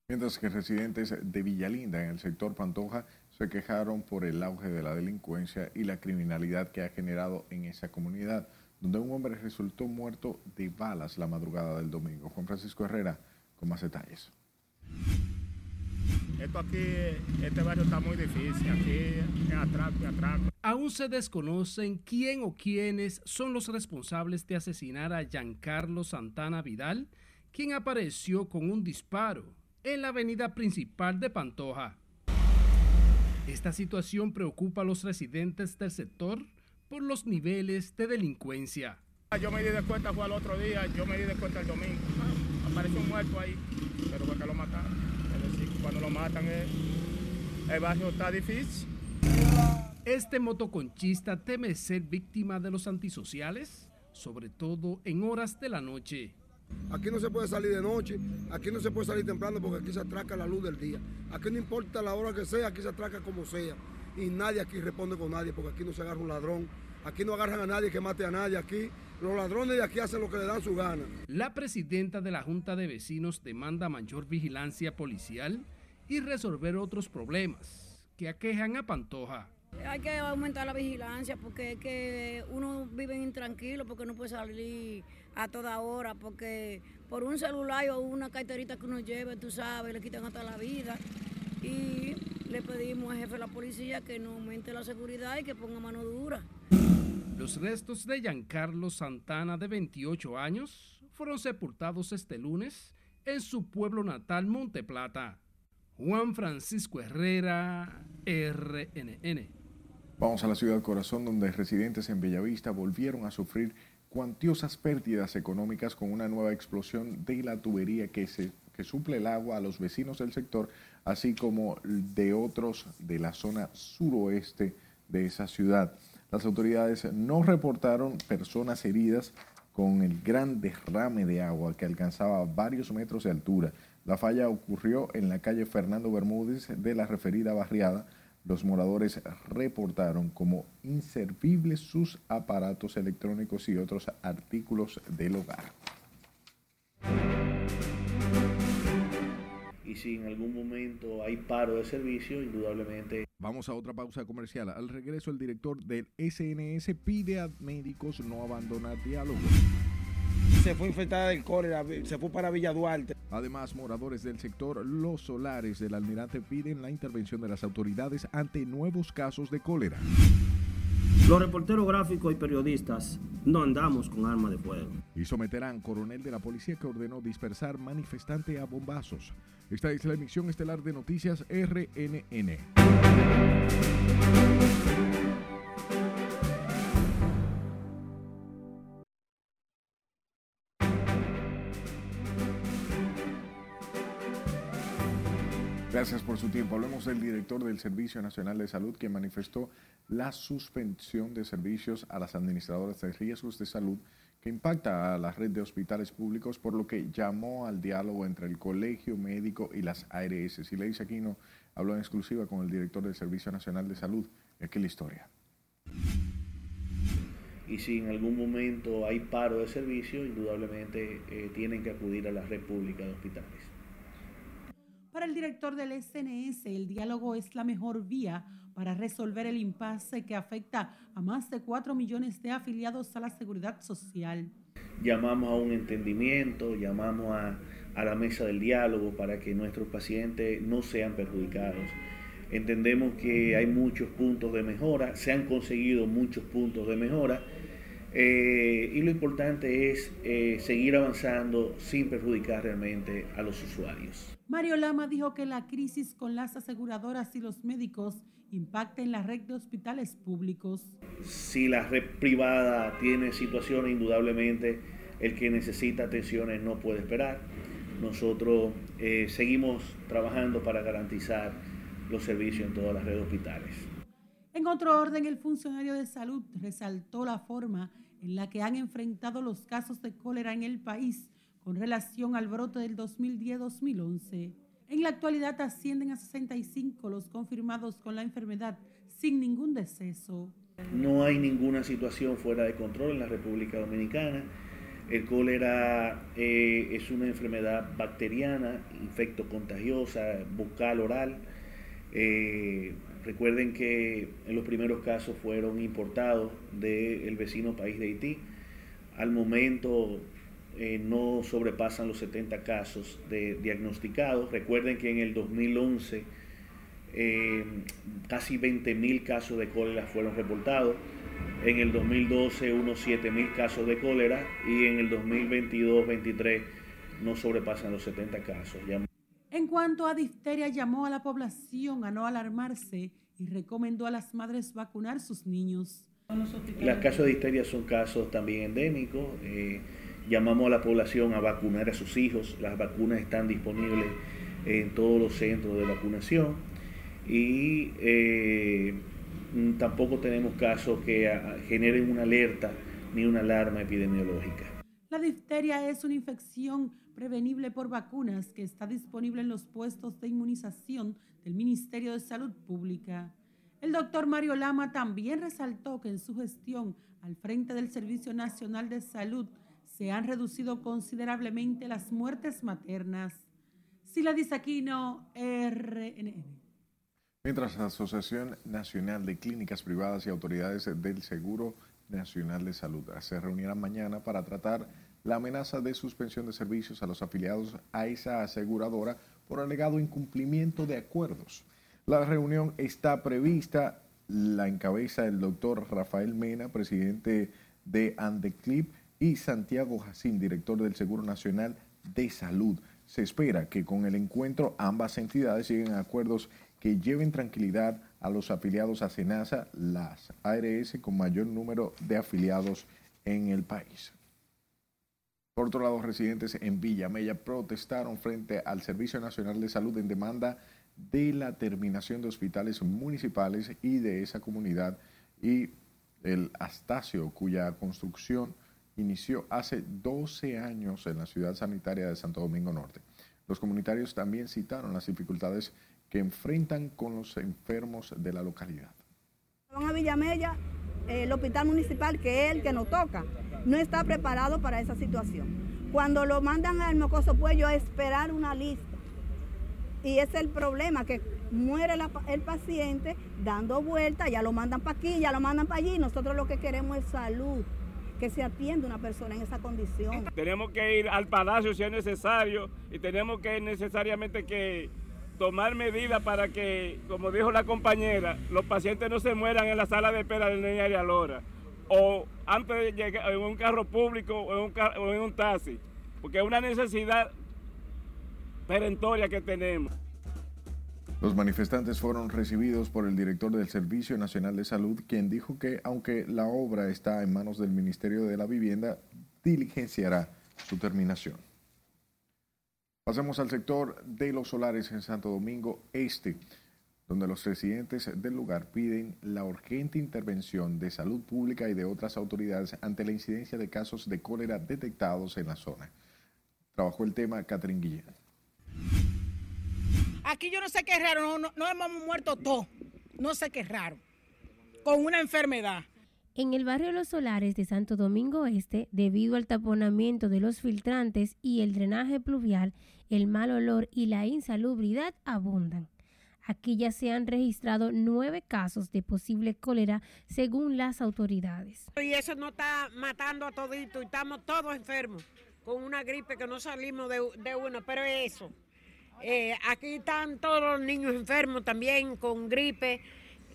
Mientras que residentes de Villalinda en el sector Pantoja se quejaron por el auge de la delincuencia y la criminalidad que ha generado en esa comunidad, donde un hombre resultó muerto de balas la madrugada del domingo. Juan Francisco Herrera con más detalles. Esto aquí, este barrio está muy difícil, aquí es atraco y atraco. Aún se desconocen quién o quiénes son los responsables de asesinar a Giancarlo Santana Vidal, quien apareció con un disparo en la avenida principal de Pantoja. Esta situación preocupa a los residentes del sector por los niveles de delincuencia. Yo me di de cuenta fue al otro día, yo me di de cuenta el domingo. Apareció un muerto ahí, pero fue que lo mataron cuando lo matan eh, el barrio está difícil. Este motoconchista teme ser víctima de los antisociales, sobre todo en horas de la noche. Aquí no se puede salir de noche, aquí no se puede salir temprano porque aquí se atraca la luz del día. Aquí no importa la hora que sea, aquí se atraca como sea. Y nadie aquí responde con nadie porque aquí no se agarra un ladrón. Aquí no agarran a nadie que mate a nadie. Aquí los ladrones de aquí hacen lo que le dan su gana. La presidenta de la Junta de Vecinos demanda mayor vigilancia policial y resolver otros problemas que aquejan a Pantoja. Hay que aumentar la vigilancia porque es que uno vive intranquilo porque no puede salir a toda hora porque por un celular o una carterita que uno lleve, tú sabes, le quitan hasta la vida. Y le pedimos al jefe de la policía que no aumente la seguridad y que ponga mano dura. Los restos de Giancarlo Santana, de 28 años, fueron sepultados este lunes en su pueblo natal, Monteplata. Juan Francisco Herrera, RNN. Vamos a la ciudad corazón donde residentes en Bellavista volvieron a sufrir cuantiosas pérdidas económicas con una nueva explosión de la tubería que, se, que suple el agua a los vecinos del sector, así como de otros de la zona suroeste de esa ciudad. Las autoridades no reportaron personas heridas con el gran derrame de agua que alcanzaba varios metros de altura. La falla ocurrió en la calle Fernando Bermúdez de la referida barriada. Los moradores reportaron como inservibles sus aparatos electrónicos y otros artículos del hogar. Y si en algún momento hay paro de servicio, indudablemente. Vamos a otra pausa comercial. Al regreso, el director del SNS pide a médicos no abandonar diálogo se fue infectada del cólera, se fue para Villa Duarte. Además, moradores del sector Los Solares del Almirante piden la intervención de las autoridades ante nuevos casos de cólera. Los reporteros gráficos y periodistas no andamos con arma de fuego. Y someterán coronel de la policía que ordenó dispersar manifestante a bombazos. Esta es la emisión estelar de noticias RNN. Por su tiempo. Hablemos del director del Servicio Nacional de Salud que manifestó la suspensión de servicios a las administradoras de riesgos de salud que impacta a la red de hospitales públicos, por lo que llamó al diálogo entre el colegio médico y las ARS. Silei Aquino habló en exclusiva con el director del Servicio Nacional de Salud, Aquí la historia. Y si en algún momento hay paro de servicio, indudablemente eh, tienen que acudir a la red pública de hospitales. Para el director del SNS, el diálogo es la mejor vía para resolver el impasse que afecta a más de 4 millones de afiliados a la seguridad social. Llamamos a un entendimiento, llamamos a, a la mesa del diálogo para que nuestros pacientes no sean perjudicados. Entendemos que hay muchos puntos de mejora, se han conseguido muchos puntos de mejora eh, y lo importante es eh, seguir avanzando sin perjudicar realmente a los usuarios. Mario Lama dijo que la crisis con las aseguradoras y los médicos impacta en la red de hospitales públicos. Si la red privada tiene situaciones, indudablemente el que necesita atenciones no puede esperar. Nosotros eh, seguimos trabajando para garantizar los servicios en todas las redes hospitales. En otro orden, el funcionario de salud resaltó la forma en la que han enfrentado los casos de cólera en el país con relación al brote del 2010-2011. En la actualidad ascienden a 65 los confirmados con la enfermedad sin ningún deceso. No hay ninguna situación fuera de control en la República Dominicana. El cólera eh, es una enfermedad bacteriana, infecto contagiosa, bucal, oral. Eh, recuerden que en los primeros casos fueron importados del vecino país de Haití. Al momento eh, no sobrepasan los 70 casos de diagnosticados. Recuerden que en el 2011 eh, casi 20.000 casos de cólera fueron reportados. En el 2012 unos 7.000 casos de cólera y en el 2022-23 no sobrepasan los 70 casos. En cuanto a difteria, llamó a la población a no alarmarse y recomendó a las madres vacunar sus niños. Los casos de difteria son casos también endémicos. Eh, llamamos a la población a vacunar a sus hijos. Las vacunas están disponibles en todos los centros de vacunación y eh, tampoco tenemos casos que generen una alerta ni una alarma epidemiológica. La difteria es una infección prevenible por vacunas que está disponible en los puestos de inmunización del Ministerio de Salud Pública. El doctor Mario Lama también resaltó que en su gestión al frente del Servicio Nacional de Salud se han reducido considerablemente las muertes maternas. Sila Disaquino, RNN. Mientras la Asociación Nacional de Clínicas Privadas y autoridades del Seguro Nacional de Salud se reunirán mañana para tratar la amenaza de suspensión de servicios a los afiliados a esa aseguradora por alegado incumplimiento de acuerdos. La reunión está prevista, la encabeza el doctor Rafael Mena, presidente de Andeclip, y Santiago Jacín, director del Seguro Nacional de Salud. Se espera que con el encuentro ambas entidades lleguen a acuerdos que lleven tranquilidad a los afiliados a SENASA, las ARS con mayor número de afiliados en el país. Por otro lado, residentes en Villa Mella protestaron frente al Servicio Nacional de Salud en demanda de la terminación de hospitales municipales y de esa comunidad y el Astacio, cuya construcción inició hace 12 años en la ciudad sanitaria de Santo Domingo Norte. Los comunitarios también citaron las dificultades que enfrentan con los enfermos de la localidad. Van a Villamella, el hospital municipal, que es el que nos toca, no está preparado para esa situación. Cuando lo mandan al Mocoso Puello a esperar una lista. Y es el problema, que muere el paciente dando vueltas, ya lo mandan para aquí, ya lo mandan para allí. Nosotros lo que queremos es salud que se atienda una persona en esa condición. Tenemos que ir al palacio si es necesario y tenemos que necesariamente que tomar medidas para que, como dijo la compañera, los pacientes no se mueran en la sala de espera del Niña de Alora o antes de llegar en un carro público o en un, o en un taxi, porque es una necesidad perentoria que tenemos. Los manifestantes fueron recibidos por el director del Servicio Nacional de Salud, quien dijo que aunque la obra está en manos del Ministerio de la Vivienda, diligenciará su terminación. Pasemos al sector de los solares en Santo Domingo Este, donde los residentes del lugar piden la urgente intervención de salud pública y de otras autoridades ante la incidencia de casos de cólera detectados en la zona. Trabajó el tema Catherine Guillén. Aquí yo no sé qué es raro, no, hemos muerto todos. No sé qué es raro. con una enfermedad. En el barrio Los Solares de Santo Domingo Este, debido al taponamiento de los filtrantes y el drenaje pluvial, el mal olor y la insalubridad abundan. Aquí ya se han registrado nueve casos de posible cólera según las autoridades. Y eso no está matando a todito estamos todos enfermos con una gripe que no salimos de, una, pero eso. Eh, aquí están todos los niños enfermos también con gripe.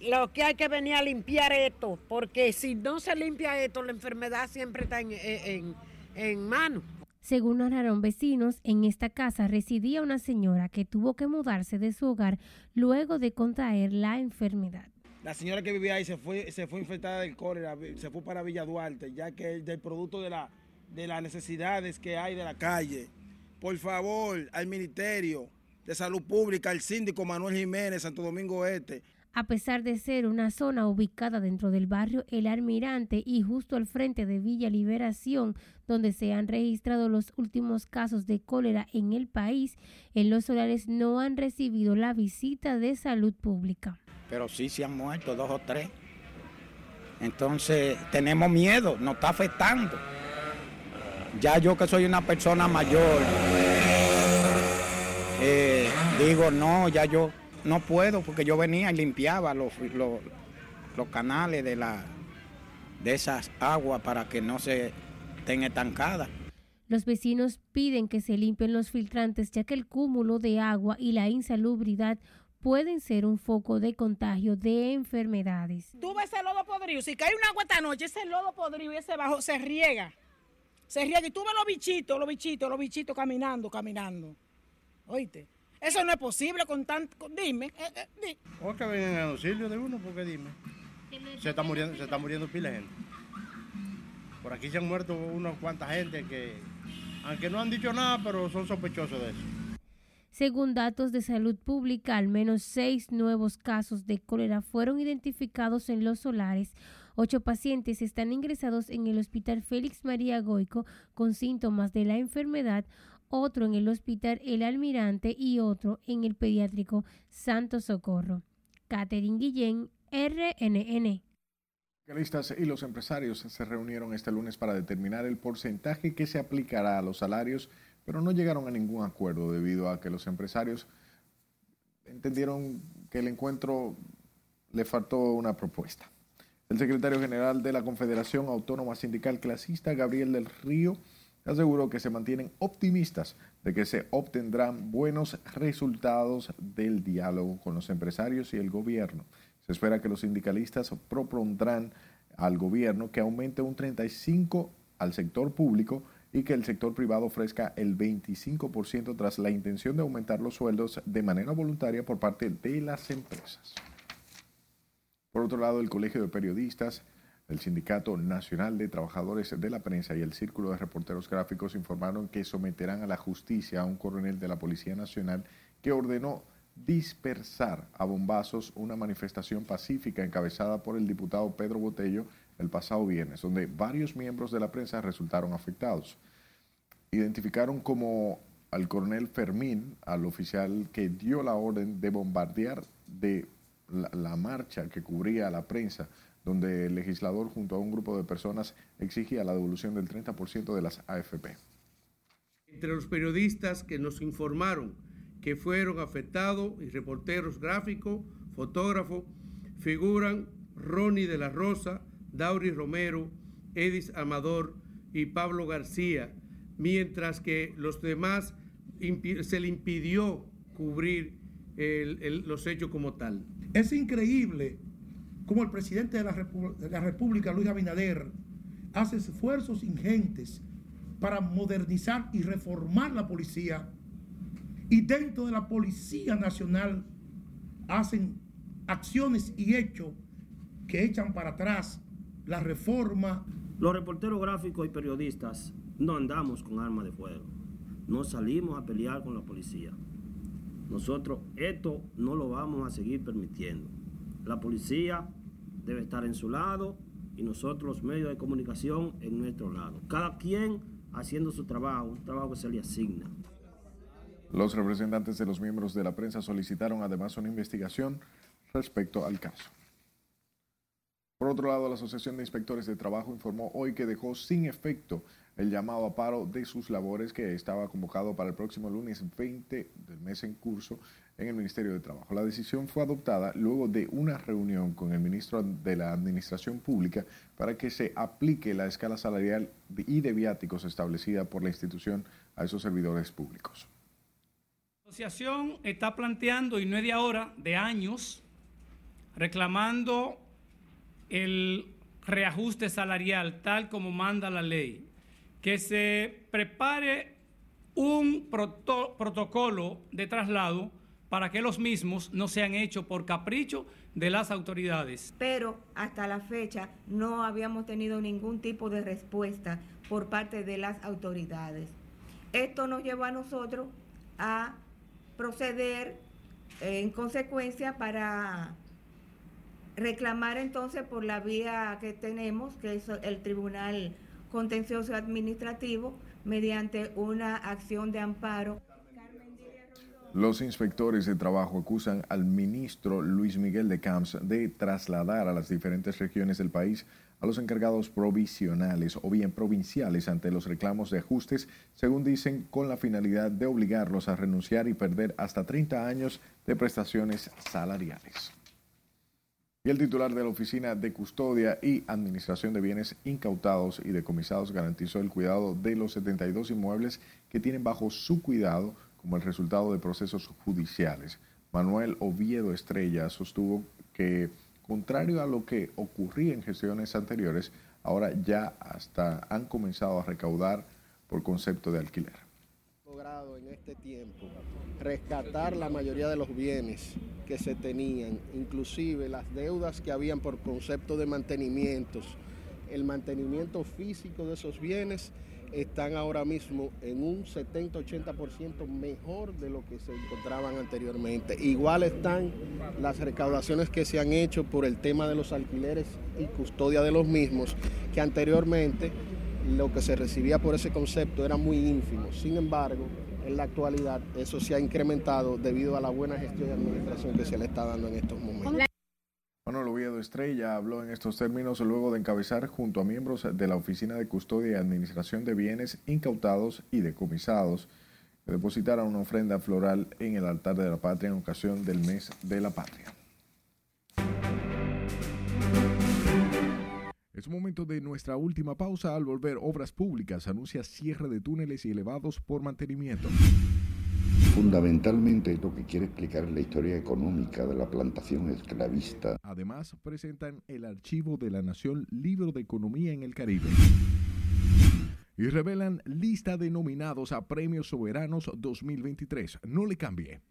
Lo que hay que venir a limpiar esto, porque si no se limpia esto, la enfermedad siempre está en, en, en mano. Según narraron vecinos, en esta casa residía una señora que tuvo que mudarse de su hogar luego de contraer la enfermedad. La señora que vivía ahí se fue, se fue infectada del cólera, se fue para Villa Duarte, ya que del producto de, la, de las necesidades que hay de la calle. Por favor, al Ministerio de Salud Pública, al síndico Manuel Jiménez, Santo Domingo Este, a pesar de ser una zona ubicada dentro del barrio El Almirante y justo al frente de Villa Liberación, donde se han registrado los últimos casos de cólera en el país, en los solares no han recibido la visita de salud pública. Pero sí se han muerto dos o tres. Entonces tenemos miedo, nos está afectando. Ya yo que soy una persona mayor, eh, digo, no, ya yo no puedo porque yo venía y limpiaba los, los, los canales de, la, de esas aguas para que no se estén estancadas. Los vecinos piden que se limpien los filtrantes ya que el cúmulo de agua y la insalubridad pueden ser un foco de contagio de enfermedades. Tú ves el lodo podrido, si cae un agua esta noche, ese lodo podrido y ese bajo se riega. Se riega y tú ves los bichitos, los bichitos, los bichitos caminando, caminando. Oíste. Eso no es posible con tanto. Dime. Eh, eh, di. ¿O que vengan en auxilio de uno? Porque dime. Se está muriendo, se está muriendo pila de gente. Por aquí se han muerto unas cuantas gente que, aunque no han dicho nada, pero son sospechosos de eso. Según datos de salud pública, al menos seis nuevos casos de cólera fueron identificados en los solares. Ocho pacientes están ingresados en el Hospital Félix María Goico con síntomas de la enfermedad otro en el Hospital El Almirante y otro en el Pediátrico Santo Socorro. Catherine Guillén, RNN. y los empresarios se reunieron este lunes para determinar el porcentaje que se aplicará a los salarios, pero no llegaron a ningún acuerdo debido a que los empresarios entendieron que el encuentro le faltó una propuesta. El secretario general de la Confederación Autónoma Sindical Clasista, Gabriel del Río, aseguró que se mantienen optimistas de que se obtendrán buenos resultados del diálogo con los empresarios y el gobierno. Se espera que los sindicalistas propondrán al gobierno que aumente un 35 al sector público y que el sector privado ofrezca el 25% tras la intención de aumentar los sueldos de manera voluntaria por parte de las empresas. Por otro lado, el Colegio de Periodistas el Sindicato Nacional de Trabajadores de la Prensa y el Círculo de Reporteros Gráficos informaron que someterán a la justicia a un coronel de la Policía Nacional que ordenó dispersar a bombazos una manifestación pacífica encabezada por el diputado Pedro Botello el pasado viernes, donde varios miembros de la prensa resultaron afectados. Identificaron como al coronel Fermín, al oficial que dio la orden de bombardear de la, la marcha que cubría la prensa donde el legislador junto a un grupo de personas exigía la devolución del 30% de las AFP. Entre los periodistas que nos informaron que fueron afectados y reporteros gráficos, fotógrafos, figuran Ronnie de la Rosa, Dauri Romero, Edis Amador y Pablo García, mientras que los demás se le impidió cubrir los hechos como tal. Es increíble como el presidente de la, República, Luis Abinader, hace esfuerzos ingentes para modernizar y reformar la policía. Y dentro de la Policía Nacional hacen acciones y hechos que echan para atrás la reforma. Los reporteros gráficos y periodistas no andamos con armas de fuego. No salimos a pelear con la policía. Nosotros esto no lo vamos a seguir permitiendo. La policía debe estar en su lado y nosotros los medios de comunicación en nuestro lado. Cada quien haciendo su trabajo, un trabajo que se le asigna. Los representantes de los miembros de la prensa solicitaron además una investigación respecto al caso. Por otro lado, la Asociación de Inspectores de Trabajo informó hoy que dejó sin efecto el llamado a paro de sus labores que estaba convocado para el próximo lunes 20 del mes en curso en el Ministerio de Trabajo. La decisión fue adoptada luego de una reunión con el ministro de la Administración Pública para que se aplique la escala salarial y de viáticos establecida por la institución a esos servidores públicos. La asociación está planteando, y no es de ahora, de años, reclamando el reajuste salarial tal como manda la ley, que se prepare un protocolo de traslado para que los mismos no sean hechos por capricho de las autoridades. Pero hasta la fecha no habíamos tenido ningún tipo de respuesta por parte de las autoridades. Esto nos llevó a nosotros a proceder en consecuencia para reclamar entonces por la vía que tenemos, que es el Tribunal Contencioso Administrativo, mediante una acción de amparo. Los inspectores de trabajo acusan al ministro Luis Miguel de Camps de trasladar a las diferentes regiones del país a los encargados provisionales o bien provinciales ante los reclamos de ajustes, según dicen, con la finalidad de obligarlos a renunciar y perder hasta 30 años de prestaciones salariales. Y el titular de la Oficina de Custodia y Administración de Bienes Incautados y Decomisados garantizó el cuidado de los 72 inmuebles que tienen bajo su cuidado como el resultado de procesos judiciales. Manuel Oviedo Estrella sostuvo que, contrario a lo que ocurría en gestiones anteriores, ahora ya hasta han comenzado a recaudar por concepto de alquiler. Logrado en este tiempo rescatar la mayoría de los bienes que se tenían, inclusive las deudas que habían por concepto de mantenimientos, el mantenimiento físico de esos bienes están ahora mismo en un 70-80% mejor de lo que se encontraban anteriormente. Igual están las recaudaciones que se han hecho por el tema de los alquileres y custodia de los mismos, que anteriormente lo que se recibía por ese concepto era muy ínfimo. Sin embargo, en la actualidad eso se ha incrementado debido a la buena gestión de administración que se le está dando en estos momentos. Manuel Oviedo Estrella habló en estos términos luego de encabezar junto a miembros de la Oficina de Custodia y Administración de Bienes Incautados y Decomisados que depositaron una ofrenda floral en el altar de la patria en ocasión del mes de la patria. Es momento de nuestra última pausa. Al volver, Obras Públicas anuncia cierre de túneles y elevados por mantenimiento. Fundamentalmente lo que quiere explicar es la historia económica de la plantación esclavista. Además, presentan el archivo de la Nación Libro de Economía en el Caribe. Y revelan lista de nominados a Premios Soberanos 2023. No le cambie.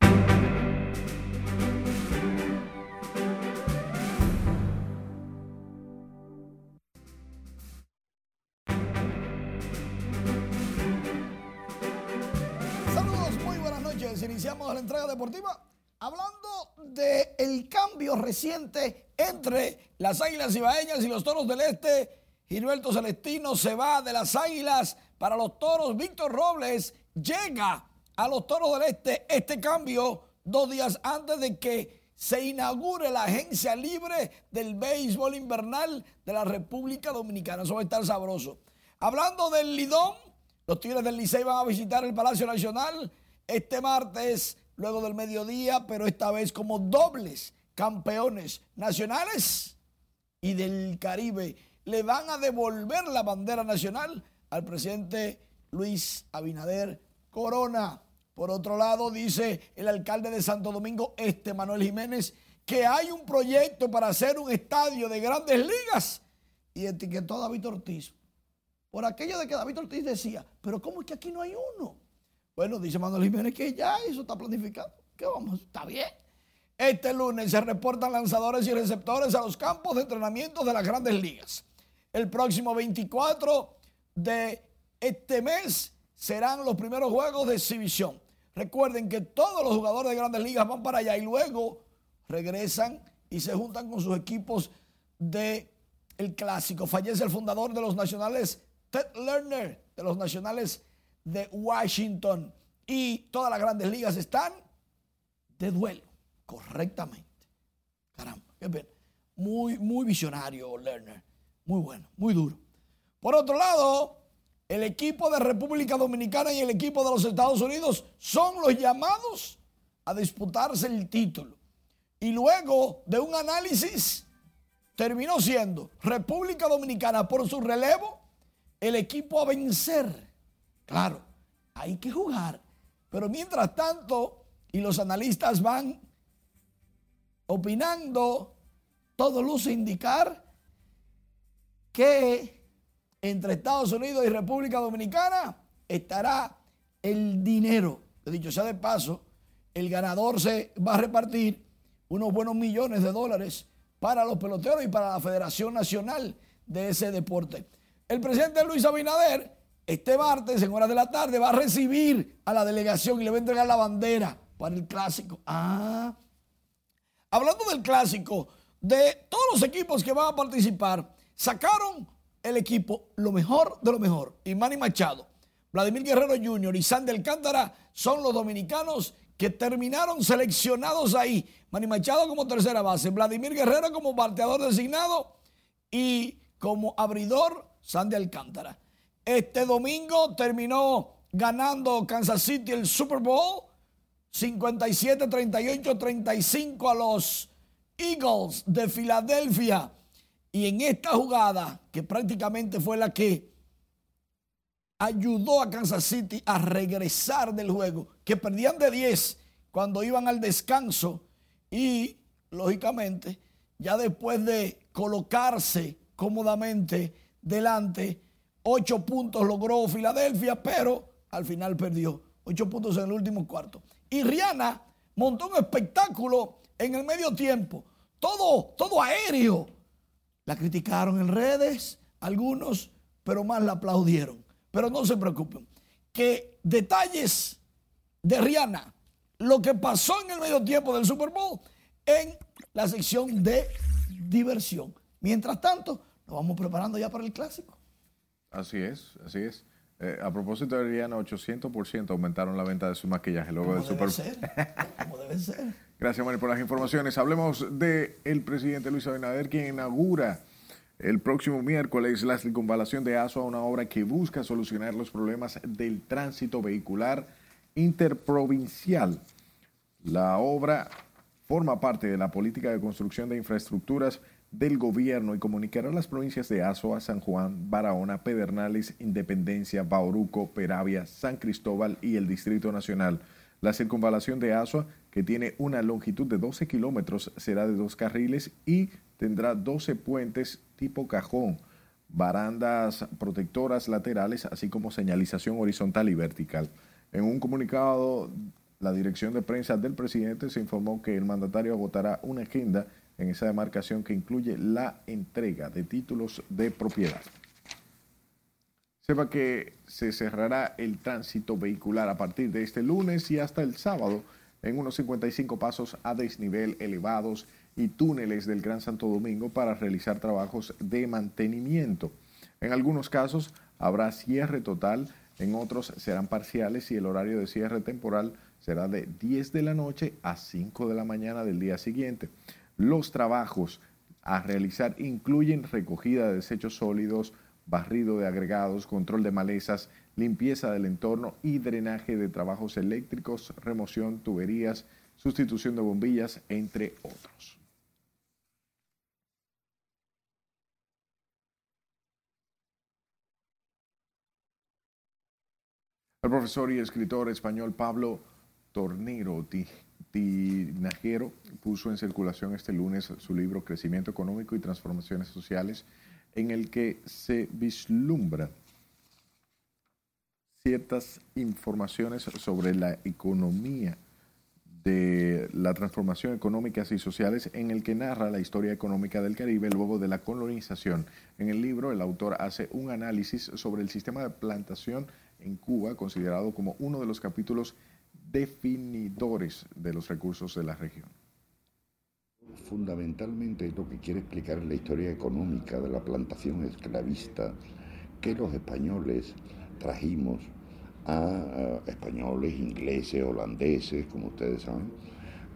Iniciamos la entrega deportiva hablando del el cambio reciente entre las Águilas Ibaeñas y los Toros del Este. Gilberto Celestino se va de las Águilas para los Toros. Víctor Robles llega a los Toros del Este. Este cambio dos días antes de que se inaugure la agencia libre del béisbol invernal de la República Dominicana. Eso va a estar sabroso. Hablando del Lidón, los Tigres del Licey van a visitar el Palacio Nacional este martes, luego del mediodía, pero esta vez como dobles campeones nacionales y del Caribe. Le van a devolver la bandera nacional al presidente Luis Abinader Corona. Por otro lado, dice el alcalde de Santo Domingo Este, Manuel Jiménez, que hay un proyecto para hacer un estadio de grandes ligas y etiquetó a David Ortiz. Por aquello de que David Ortiz decía, pero ¿cómo es que aquí no hay uno? Bueno, dice Manuel Jiménez que ya eso está planificado. ¿Qué vamos? Está bien. Este lunes se reportan lanzadores y receptores a los campos de entrenamiento de las grandes ligas. El próximo 24 de este mes serán los primeros juegos de exhibición. Recuerden que todos los jugadores de grandes ligas van para allá y luego regresan y se juntan con sus equipos de el clásico. Fallece el fundador de los nacionales, Ted Lerner, de los nacionales de Washington. Y todas las grandes ligas están de duelo, correctamente. Caramba, qué pena. muy, muy visionario, Lerner. Muy bueno, muy duro. Por otro lado, el equipo de República Dominicana y el equipo de los Estados Unidos son los llamados a disputarse el título. Y luego de un análisis, terminó siendo República Dominicana por su relevo el equipo a vencer. Claro, hay que jugar. Pero mientras tanto, y los analistas van opinando, todo luce indicar que entre Estados Unidos y República Dominicana estará el dinero. Dicho sea de paso, el ganador se va a repartir unos buenos millones de dólares para los peloteros y para la Federación Nacional de ese deporte. El presidente Luis Abinader este martes en horas de la tarde va a recibir a la delegación y le va a entregar la bandera para el clásico. Ah, hablando del clásico, de todos los equipos que van a participar, sacaron el equipo lo mejor de lo mejor. Y Manny Machado, Vladimir Guerrero Jr. y Sandy Alcántara son los dominicanos que terminaron seleccionados ahí. Manny Machado como tercera base, Vladimir Guerrero como bateador designado y como abridor Sandy Alcántara. Este domingo terminó ganando Kansas City el Super Bowl 57, 38, 35 a los Eagles de Filadelfia. Y en esta jugada, que prácticamente fue la que ayudó a Kansas City a regresar del juego, que perdían de 10 cuando iban al descanso y, lógicamente, ya después de colocarse cómodamente delante, 8 puntos logró Filadelfia, pero al final perdió. 8 puntos en el último cuarto. Y Rihanna montó un espectáculo en el medio tiempo. Todo, todo aéreo. La criticaron en redes, algunos, pero más la aplaudieron. Pero no se preocupen, que detalles de Rihanna, lo que pasó en el medio tiempo del Super Bowl, en la sección de diversión. Mientras tanto, nos vamos preparando ya para el clásico. Así es, así es. Eh, a propósito de Rihanna, 800% aumentaron la venta de su maquillaje luego del Super Bowl. debe ser. Gracias, Mari, por las informaciones. Hablemos del el presidente Luis Abinader, quien inaugura el próximo miércoles la circunvalación de ASO a una obra que busca solucionar los problemas del tránsito vehicular interprovincial. La obra forma parte de la política de construcción de infraestructuras del gobierno y comunicará a las provincias de Azua, San Juan, Barahona, Pedernales, Independencia, Bauruco, Peravia, San Cristóbal y el Distrito Nacional. La circunvalación de Azua, que tiene una longitud de 12 kilómetros, será de dos carriles y tendrá 12 puentes tipo cajón, barandas protectoras laterales, así como señalización horizontal y vertical. En un comunicado, la dirección de prensa del presidente se informó que el mandatario agotará una agenda en esa demarcación que incluye la entrega de títulos de propiedad. Sepa que se cerrará el tránsito vehicular a partir de este lunes y hasta el sábado en unos 55 pasos a desnivel elevados y túneles del Gran Santo Domingo para realizar trabajos de mantenimiento. En algunos casos habrá cierre total, en otros serán parciales y el horario de cierre temporal será de 10 de la noche a 5 de la mañana del día siguiente. Los trabajos a realizar incluyen recogida de desechos sólidos, barrido de agregados, control de malezas, limpieza del entorno y drenaje de trabajos eléctricos, remoción, tuberías, sustitución de bombillas, entre otros. El profesor y escritor español Pablo Tornero Tinajero puso en circulación este lunes su libro Crecimiento Económico y Transformaciones Sociales, en el que se vislumbra ciertas informaciones sobre la economía de la transformación económicas y sociales en el que narra la historia económica del Caribe luego de la colonización. En el libro el autor hace un análisis sobre el sistema de plantación en Cuba, considerado como uno de los capítulos definidores de los recursos de la región. Fundamentalmente lo que quiere explicar es la historia económica de la plantación esclavista que los españoles trajimos a españoles, ingleses, holandeses, como ustedes saben,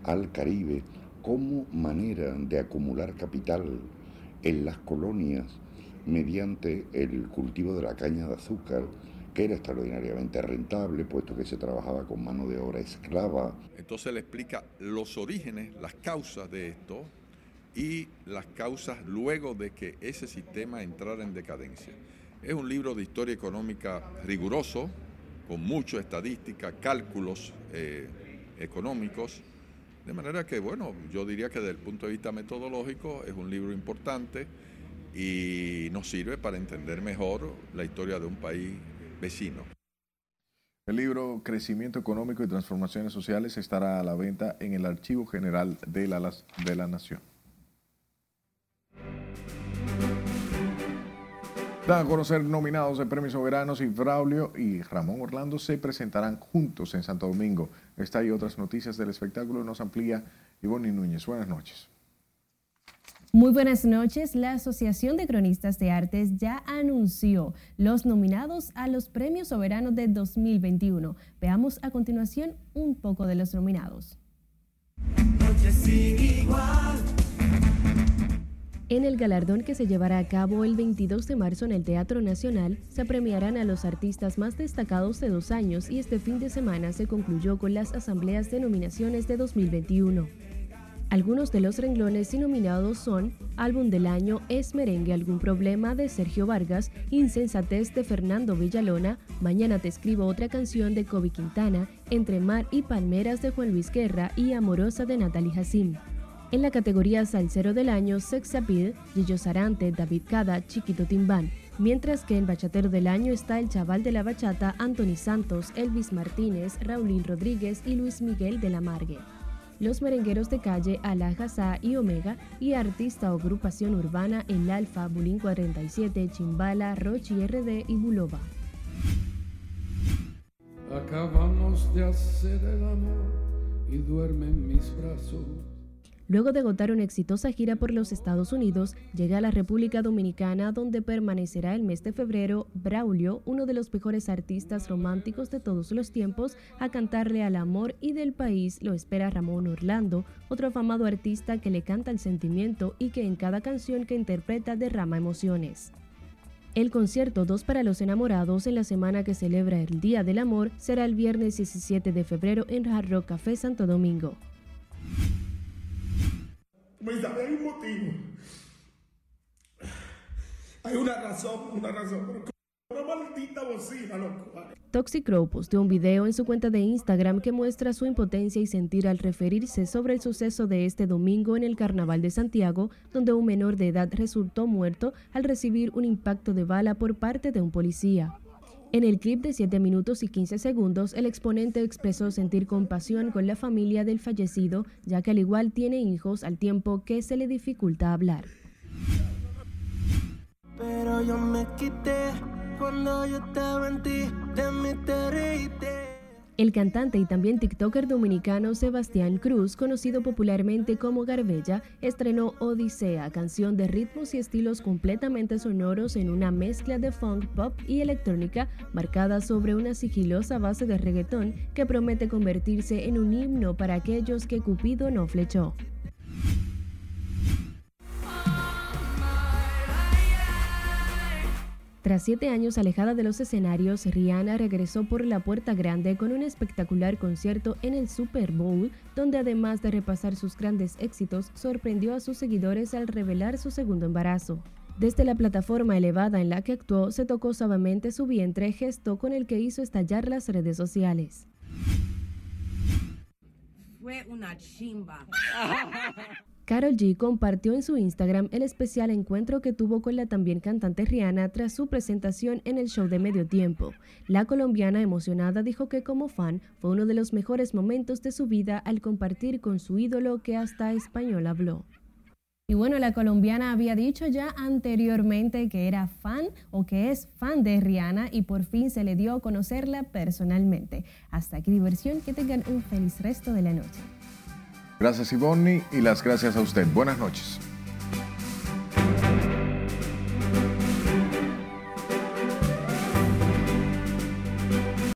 al Caribe como manera de acumular capital en las colonias mediante el cultivo de la caña de azúcar, que era extraordinariamente rentable, puesto que se trabajaba con mano de obra esclava. Entonces le explica los orígenes, las causas de esto y las causas luego de que ese sistema entrara en decadencia. Es un libro de historia económica riguroso, con mucha estadística, cálculos eh, económicos, de manera que, bueno, yo diría que desde el punto de vista metodológico es un libro importante y nos sirve para entender mejor la historia de un país vecino. El libro Crecimiento Económico y Transformaciones Sociales estará a la venta en el Archivo General de la, de la Nación. Dan a conocer nominados de Premios Soberanos y Braulio y Ramón Orlando se presentarán juntos en Santo Domingo. Esta y otras noticias del espectáculo nos amplía Ivonne Núñez. Buenas noches. Muy buenas noches. La Asociación de Cronistas de Artes ya anunció los nominados a los Premios Soberanos de 2021. Veamos a continuación un poco de los nominados. En el galardón que se llevará a cabo el 22 de marzo en el Teatro Nacional, se premiarán a los artistas más destacados de dos años y este fin de semana se concluyó con las asambleas de nominaciones de 2021. Algunos de los renglones nominados son Álbum del Año Es Merengue Algún Problema de Sergio Vargas, Insensatez de Fernando Villalona, Mañana te escribo otra canción de Kobe Quintana, Entre Mar y Palmeras de Juan Luis Guerra y Amorosa de Natalie Hassim. En la categoría Salsero del Año, Sex Appeal, Gillo Sarante, David Cada, Chiquito Timbán. Mientras que en Bachatero del Año está el chaval de la bachata, Anthony Santos, Elvis Martínez, Raulín Rodríguez y Luis Miguel de la Margue. Los merengueros de calle Alajazá y Omega y artista o agrupación urbana El Alfa, Bulín 47, Chimbala, Rochi RD y Bulova. Acabamos de hacer el amor y duerme en mis brazos Luego de agotar una exitosa gira por los Estados Unidos, llega a la República Dominicana donde permanecerá el mes de febrero Braulio, uno de los mejores artistas románticos de todos los tiempos, a cantarle al amor y del país lo espera Ramón Orlando, otro afamado artista que le canta el sentimiento y que en cada canción que interpreta derrama emociones. El concierto Dos para los enamorados en la semana que celebra el Día del Amor será el viernes 17 de febrero en Hard Rock Café Santo Domingo. Crow posteó un video en su cuenta de Instagram que muestra su impotencia y sentir al referirse sobre el suceso de este domingo en el Carnaval de Santiago, donde un menor de edad resultó muerto al recibir un impacto de bala por parte de un policía. En el clip de 7 minutos y 15 segundos, el exponente expresó sentir compasión con la familia del fallecido, ya que al igual tiene hijos al tiempo que se le dificulta hablar. Pero yo me quité cuando yo estaba en ti, de mi el cantante y también TikToker dominicano Sebastián Cruz, conocido popularmente como Garbella, estrenó Odisea, canción de ritmos y estilos completamente sonoros en una mezcla de funk, pop y electrónica marcada sobre una sigilosa base de reggaetón que promete convertirse en un himno para aquellos que Cupido no flechó. Tras siete años alejada de los escenarios, Rihanna regresó por la puerta grande con un espectacular concierto en el Super Bowl, donde además de repasar sus grandes éxitos, sorprendió a sus seguidores al revelar su segundo embarazo. Desde la plataforma elevada en la que actuó, se tocó suavemente su vientre, gesto con el que hizo estallar las redes sociales. Fue una chimba. [laughs] Carol G compartió en su Instagram el especial encuentro que tuvo con la también cantante Rihanna tras su presentación en el show de medio tiempo. La colombiana emocionada dijo que como fan fue uno de los mejores momentos de su vida al compartir con su ídolo que hasta español habló. Y bueno, la colombiana había dicho ya anteriormente que era fan o que es fan de Rihanna y por fin se le dio a conocerla personalmente. Hasta aquí diversión, que tengan un feliz resto de la noche. Gracias Ivonne y las gracias a usted. Buenas noches.